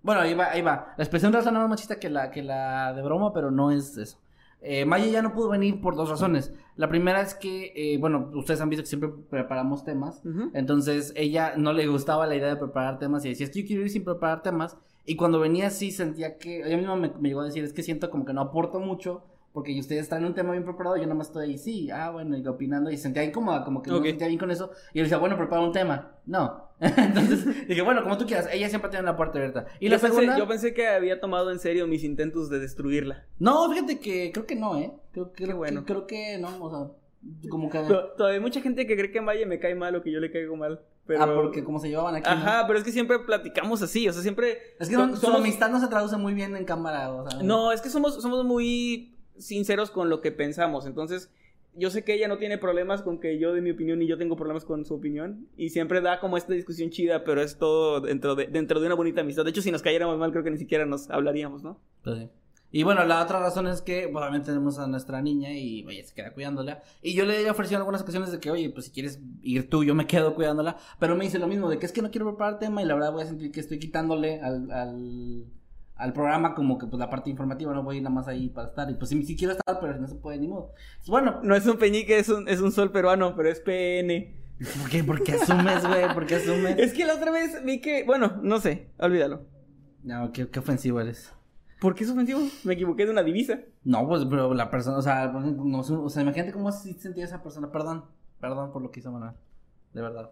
Bueno, ahí va, ahí va. La expresión real suena más machista que la, que la de broma, pero no es eso. Eh, Maya ya no pudo venir por dos razones. La primera es que, eh, bueno, ustedes han visto que siempre preparamos temas. Entonces, ella no le gustaba la idea de preparar temas y decía, es que yo quiero ir sin preparar temas. Y cuando venía así sentía que, ella misma me, me llegó a decir, es que siento como que no aporto mucho porque ustedes traen un tema bien preparado yo nada más estoy ahí, sí, ah, bueno, y opinando y sentía incómoda, como que no me sentía bien con eso. Y yo le decía, bueno, prepara un tema. No. (laughs) Entonces (laughs) dije, bueno, como tú quieras, ella siempre tiene la puerta abierta. Y yo, la pensé, segunda... yo pensé que había tomado en serio mis intentos de destruirla. No, fíjate que creo que no, ¿eh? Creo, creo, bueno. que, creo que no, o sea, como que... (laughs) Todavía hay mucha gente que cree que Maya me cae mal o que yo le caigo mal. Pero... Ah, porque como se llevaban aquí. ¿no? Ajá, pero es que siempre platicamos así, o sea, siempre... Es que su amistad no se traduce muy bien en cámara, o sea... No, es que somos, somos muy sinceros con lo que pensamos. Entonces, yo sé que ella no tiene problemas con que yo dé mi opinión y yo tengo problemas con su opinión. Y siempre da como esta discusión chida, pero es todo dentro de, dentro de una bonita amistad. De hecho, si nos cayéramos mal, creo que ni siquiera nos hablaríamos, ¿no? Pues. Y bueno, la otra razón es que pues, obviamente tenemos a nuestra niña y oye, se queda cuidándola. Y yo le he ofrecido algunas ocasiones de que, oye, pues si quieres ir tú, yo me quedo cuidándola. Pero me dice lo mismo, de que es que no quiero preparar tema y la verdad voy a sentir que estoy quitándole al, al, al programa como que pues la parte informativa, no voy nada más ahí para estar. Y pues sí, sí quiero estar, pero no se puede ni modo. Pues, bueno, No es un peñique, es un, es un sol peruano, pero es PN. ¿por qué, ¿Por qué asumes, güey? ¿Por qué asumes? Es que la otra vez vi que, bueno, no sé, olvídalo. No, qué, qué ofensivo eres. ¿Por qué es ofensivo? Me equivoqué de una divisa. No, pues, pero la persona, o sea, no, o sea, imagínate cómo se sentía esa persona. Perdón, perdón por lo que hizo Manuel. De verdad.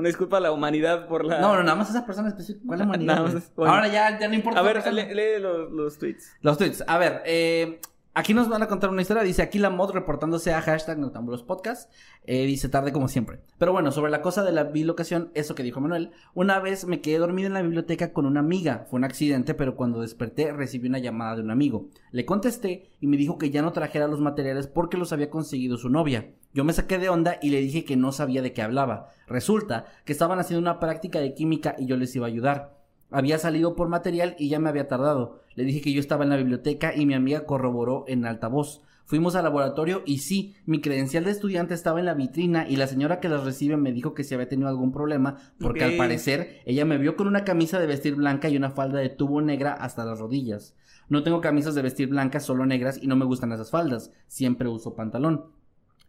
Una disculpa a la humanidad por la... No, no, nada más esa persona específica. ¿Cuál es la Nada humanidad? más es- bueno. Ahora ya, ya no importa. A ver, lee los, los tweets. Los tweets. A ver, eh, aquí nos van a contar una historia. Dice aquí la mod reportándose a hashtag Noctambulos Podcast. Eh, dice tarde como siempre. Pero bueno, sobre la cosa de la bilocación, eso que dijo Manuel. Una vez me quedé dormido en la biblioteca con una amiga. Fue un accidente, pero cuando desperté recibí una llamada de un amigo. Le contesté y me dijo que ya no trajera los materiales porque los había conseguido su novia. Yo me saqué de onda y le dije que no sabía de qué hablaba. Resulta que estaban haciendo una práctica de química y yo les iba a ayudar. Había salido por material y ya me había tardado. Le dije que yo estaba en la biblioteca y mi amiga corroboró en altavoz. Fuimos al laboratorio y sí, mi credencial de estudiante estaba en la vitrina y la señora que las recibe me dijo que si había tenido algún problema porque al parecer ella me vio con una camisa de vestir blanca y una falda de tubo negra hasta las rodillas. No tengo camisas de vestir blancas, solo negras y no me gustan esas faldas. Siempre uso pantalón.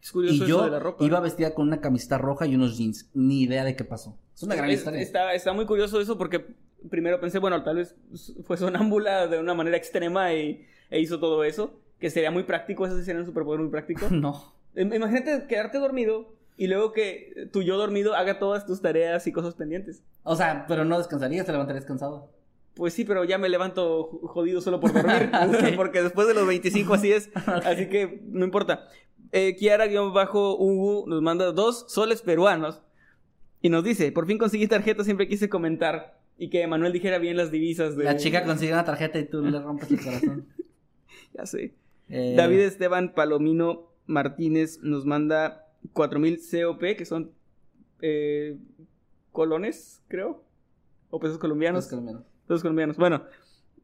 Es curioso Y eso yo de la ropa. iba vestida con una camiseta roja y unos jeans. Ni idea de qué pasó. Es una gran Es- historia. Está, está muy curioso eso porque primero pensé, bueno, tal vez fue sonámbula de una manera extrema y, e hizo todo eso. Que sería muy práctico, eso sí sería un superpoder muy práctico. (laughs) No. Im- Imagínate quedarte dormido y luego que tu yo dormido haga todas tus tareas y cosas pendientes. O sea, pero no descansarías, te levantarías cansado. Pues sí, pero ya me levanto jo- jodido solo por dormir. (laughs) Ok. (laughs) Porque después de los 25 así es. Así que no importa. Eh, Kiara-Hugo nos manda dos soles peruanos. Y nos dice, por fin conseguí tarjeta, siempre quise comentar. Y que Manuel dijera bien las divisas de... La chica consigue una tarjeta y tú le rompes el corazón. (laughs) Ya sé. Eh, David Esteban Palomino Martínez nos manda 4000 COP, que son eh, colones, creo. O pesos colombianos. los colombianos. Los colombianos. Bueno,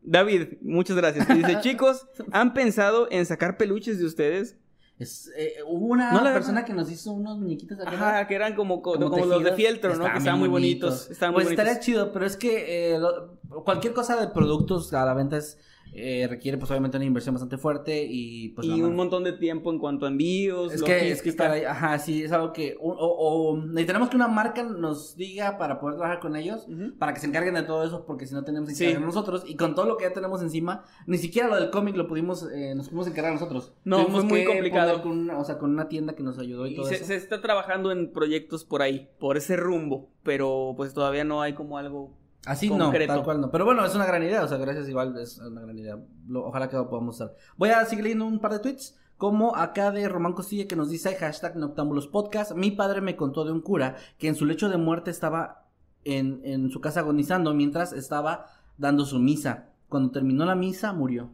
David, muchas gracias. Y dice, (laughs) chicos, ¿han pensado en sacar peluches de ustedes? Es, eh, hubo una No, la persona que nos hizo unos muñequitos acá. Ajá, que eran como, co- como como los de fieltro, ¿no? Estaban Que estaban muy bonitos. Estaban muy pues bonitos. estaría chido, pero es que eh, lo- cualquier cosa de productos a la venta es eh, requiere pues obviamente una inversión bastante fuerte y pues... y un montón de tiempo en cuanto a envíos. Es que, es que estar ahí, ajá, sí, es algo que, o, o- o necesitamos que una marca nos diga para poder trabajar con ellos, para que se encarguen de todo eso, porque si no tenemos que Sí. encargar nosotros, y con todo lo que ya tenemos encima, ni siquiera lo del cómic lo pudimos, eh, nos pudimos encargar nosotros. No, Tuvimos fue muy complicado. Con una, o sea, con una tienda que nos ayudó y, Y todo se, eso. se está trabajando en proyectos por ahí, por ese rumbo, pero pues todavía no hay como algo Así concreto. no, tal cual no. Pero bueno, es una gran idea, o sea, gracias igual, es una gran idea. Lo- ojalá que lo podamos usar. Voy a seguir leyendo un par de tweets. Como acá de Román Costilla que nos dice hashtag Noctámbulos Podcast. Mi padre me contó de un cura que en su lecho de muerte estaba en, en su casa agonizando mientras estaba dando su misa. Cuando terminó la misa, murió.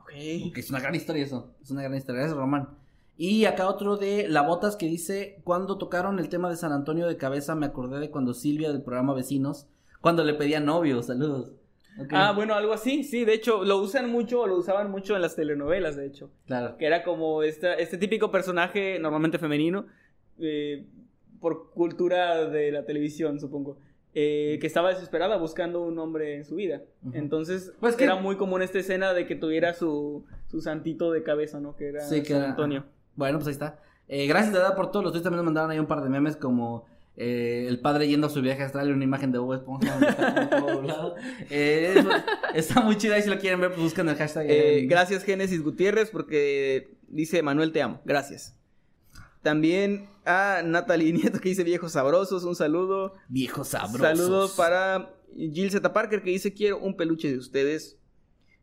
Ok. Es una gran historia eso. Es una gran historia. Gracias, Román. Y acá otro de La Botas que dice: Cuando tocaron el tema de San Antonio de cabeza, me acordé de cuando Silvia del programa Vecinos, cuando le pedía novio. Saludos. Ah, bueno, algo así, sí, de hecho, lo usan mucho, lo usaban mucho en las telenovelas, de hecho. Claro. Que era como esta, este típico personaje, normalmente femenino, eh, por cultura de la televisión, supongo, eh, que estaba desesperada buscando un hombre en su vida. Entonces, Pues que- era muy común esta escena de que tuviera su, su santito de cabeza, ¿no? Que era Sí, que era- Antonio. Bueno, pues ahí está. Eh, gracias de verdad por todos los tweets. También nos mandaron ahí un par de memes como eh, el padre yendo a su viaje astral una imagen de Bob Esponja. está. Eh, eso- está muy chida y si lo quieren ver, pues buscan el hashtag. Eh, gracias, Génesis Gutiérrez, porque dice Manuel, te amo. Gracias. También a Natalie Nieto, que dice viejos sabrosos, un saludo. Viejo sabroso. Saludos para Jill Z. Parker, que dice quiero un peluche de ustedes.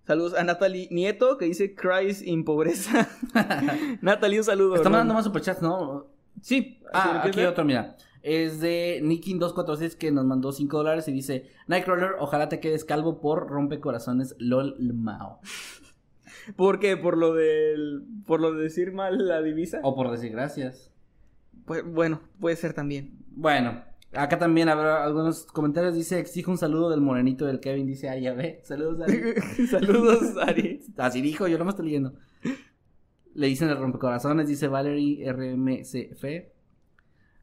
Saludos a Natalie Nieto, que dice Cries in pobreza. (laughs) Natalie, un saludo. Están ¿no? mandando más superchats, ¿no? Sí. Ah, ¿quieres aquí otro, mira. Es de Nikin246 que nos mandó 5 dólares y dice: Nightcrawler, ojalá te quedes calvo por rompecorazones LOL Mao. (laughs) ¿Por qué? ¿Por lo, del, ¿Por lo de decir mal la divisa? O por decir gracias. Pues, bueno, puede ser también. Bueno, acá también habrá algunos comentarios. Dice: Exijo un saludo del morenito del Kevin. Dice: Ay, ya ve. Saludos, Ari. (laughs) Saludos, Ari. (laughs) Así dijo, yo no me estoy leyendo. Le dicen el rompecorazones, dice Valerie RMCF.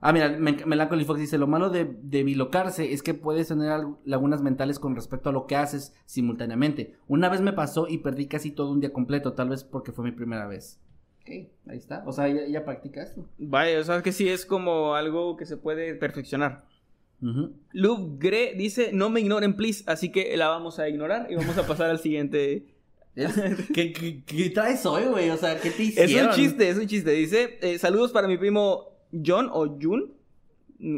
Ah, mira, Me- Melancholy Fox dice, lo malo de, de bilocarse es que puedes tener lagunas mentales con respecto a lo que haces simultáneamente. Una vez me pasó y perdí casi todo un día completo, tal vez porque fue mi primera vez. Ok, ahí está. O sea, ella, ella practica esto. Vaya, o sea que sí es como algo que se puede perfeccionar. Luke Gre dice, no me ignoren, please. Así que la vamos a ignorar y vamos a pasar al siguiente. Es- (laughs) ¿Qué, qué, qué traes hoy, güey? O sea, ¿qué te Es hicieron? un chiste, es un chiste. Dice, eh, saludos para mi primo John o Jun.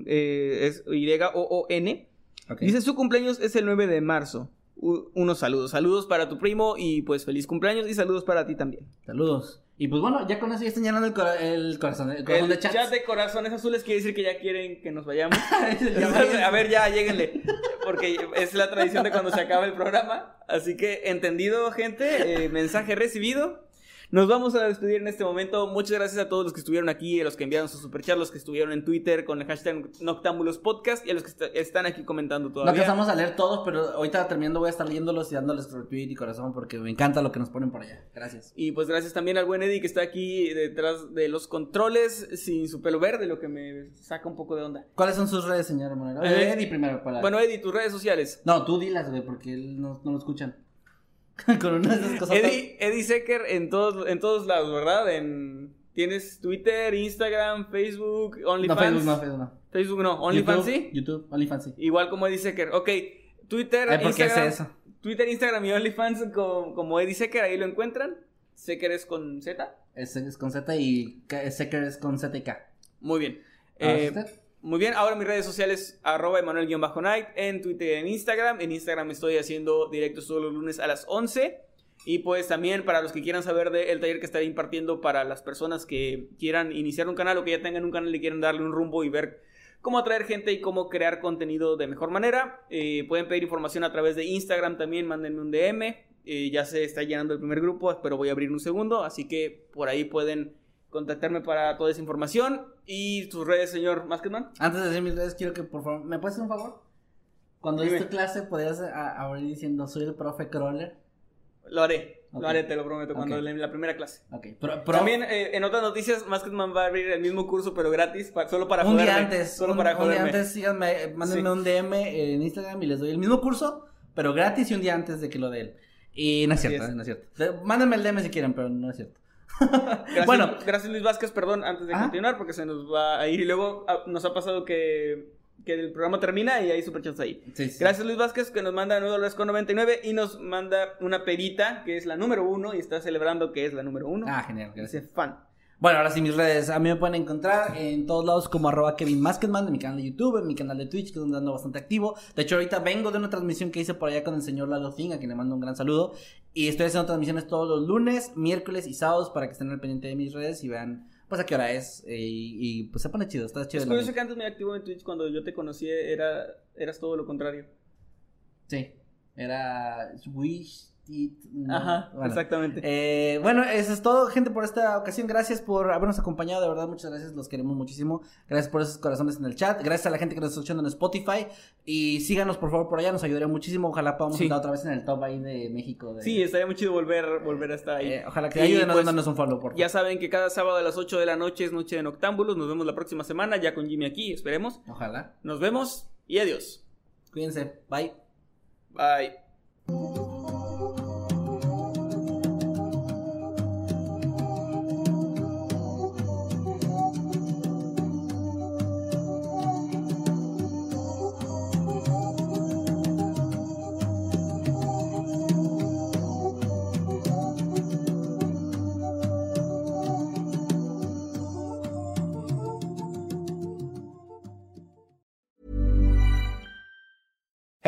Eh, es Y-O-O-N. Ok. Dice, su cumpleaños es el 9 de marzo. U- unos saludos. Saludos para tu primo y pues feliz cumpleaños y saludos para ti también. Saludos. Y pues bueno, ya con eso ya están llenando el, cora- el corazón, el corazón El de chats. chat de corazones azules quiere decir que ya quieren que nos vayamos. (laughs) A ver, ya, lleguenle. Porque es la tradición de cuando se acaba el programa. Así que, entendido, gente. eh, mensaje recibido. Nos vamos a despedir en este momento. Muchas gracias a todos los que estuvieron aquí, a los que enviaron sus superchats, los que estuvieron en Twitter con el hashtag Noctámbulos Podcast y a los que est- están aquí comentando No todavía. alcanzamos a leer todos, pero ahorita terminando voy a estar leyéndolos y dándoles retweet y corazón porque me encanta lo que nos ponen por allá. Gracias. Y pues gracias también al buen Eddie que está aquí detrás de los controles sin su pelo verde, lo que me saca un poco de onda. ¿Cuáles son sus redes, señor Monero? Eh, Eddie primero para... Bueno, Eddie, tus redes sociales. No, tú dilas, güey, porque él no, no lo escuchan. (laughs) Con una de esas cosas. Eddie, Eddie Secker en todos, en todos lados, ¿verdad? En, tienes Twitter, Instagram, Facebook, No, OnlyFans. Facebook no, Facebook no. Facebook no, OnlyFans sí. YouTube, OnlyFans sí. Igual como Eddie Secker. Ok, Twitter, Ay, ¿por qué Instagram. hace eso? Twitter, Instagram y OnlyFans como, como Eddie Secker, ahí lo encuentran. Secker es con Z. Es, es con Z y Secker es con Z y K. Muy bien. Ahora Eh, usted. Muy bien, ahora mis redes sociales, arroba Emanuel-Night, en Twitter y en Instagram. En Instagram estoy haciendo directos todos los lunes a las 11. Y pues también para los que quieran saber del taller que estaré impartiendo para las personas que quieran iniciar un canal o que ya tengan un canal y quieren darle un rumbo y ver cómo atraer gente y cómo crear contenido de mejor manera. eh, pueden pedir información a través de Instagram también, mándenme un DM. eh, ya se está llenando el primer grupo, pero voy a abrir un segundo. Así que por ahí pueden contactarme para toda esa información. Y tus redes, señor Masketman. Antes de decir mis redes, quiero que por favor, ¿me puedes hacer un favor? Cuando Dime. des tu clase, podrías abrir diciendo, soy el profe Crawler. Lo haré, lo haré, te lo prometo, cuando Ok. en la primera clase. Ok, pero, pero- También eh, en otras noticias, Masketman va a abrir el mismo curso, pero gratis, pa- solo para un día joderme. antes, Solo un, para un día joderme. antes, síganme, mándenme Sí. un DM en Instagram y les doy el mismo curso, pero gratis y un día antes de que lo dé él. Y no es Así cierto, es. eh, no es cierto. De- Mándenme el DM si quieren, pero no es cierto. Gracias, bueno, gracias Luis Vázquez, perdón, antes de Ajá. continuar, porque se nos va a ir y luego ah, nos ha pasado que, que el programa termina y hay superchats ahí. sí, sí. Gracias Luis Vázquez que nos manda 9 dólares con 99 y nos manda una perita que es la número uno y está celebrando que es la número uno. Ah, genial, gracias. Fan. Bueno, ahora sí, mis redes. A mí me pueden encontrar en todos lados como arroba Kevin en mi canal de YouTube, en mi canal de Twitch, que es donde ando bastante activo. De hecho, ahorita vengo de una transmisión que hice por allá con el señor Lalo Zing, a quien le mando un gran saludo. Y estoy haciendo transmisiones todos los lunes, miércoles y sábados para que estén al pendiente de mis redes y vean pues a qué hora es. eh, y, y, pues se pone chido, está chido. Es curioso que antes me activo en Twitch cuando yo te conocí era, eras todo lo contrario. Sí, era Wish It. no, Ajá, bueno. exactamente. Eh, bueno, eso es todo, gente, por esta ocasión. Gracias por habernos acompañado, de verdad, muchas gracias, los queremos muchísimo. Gracias por esos corazones en el chat. Gracias a la gente que nos está escuchando en Spotify. Y síganos, por favor, por allá, nos ayudaría muchísimo. Ojalá podamos Sí. estar otra vez en el top ahí de México. de- Sí, estaría muy chido volver, volver a estar ahí. Eh, ojalá que ayuden a pues, darnos un follow, por favor. Ya saben que cada sábado a las 8 de la noche es Noche de Noctámbulos. Nos vemos la próxima semana, ya con Jimmy aquí, esperemos. Ojalá. Nos vemos y adiós. Cuídense. Bye. Bye.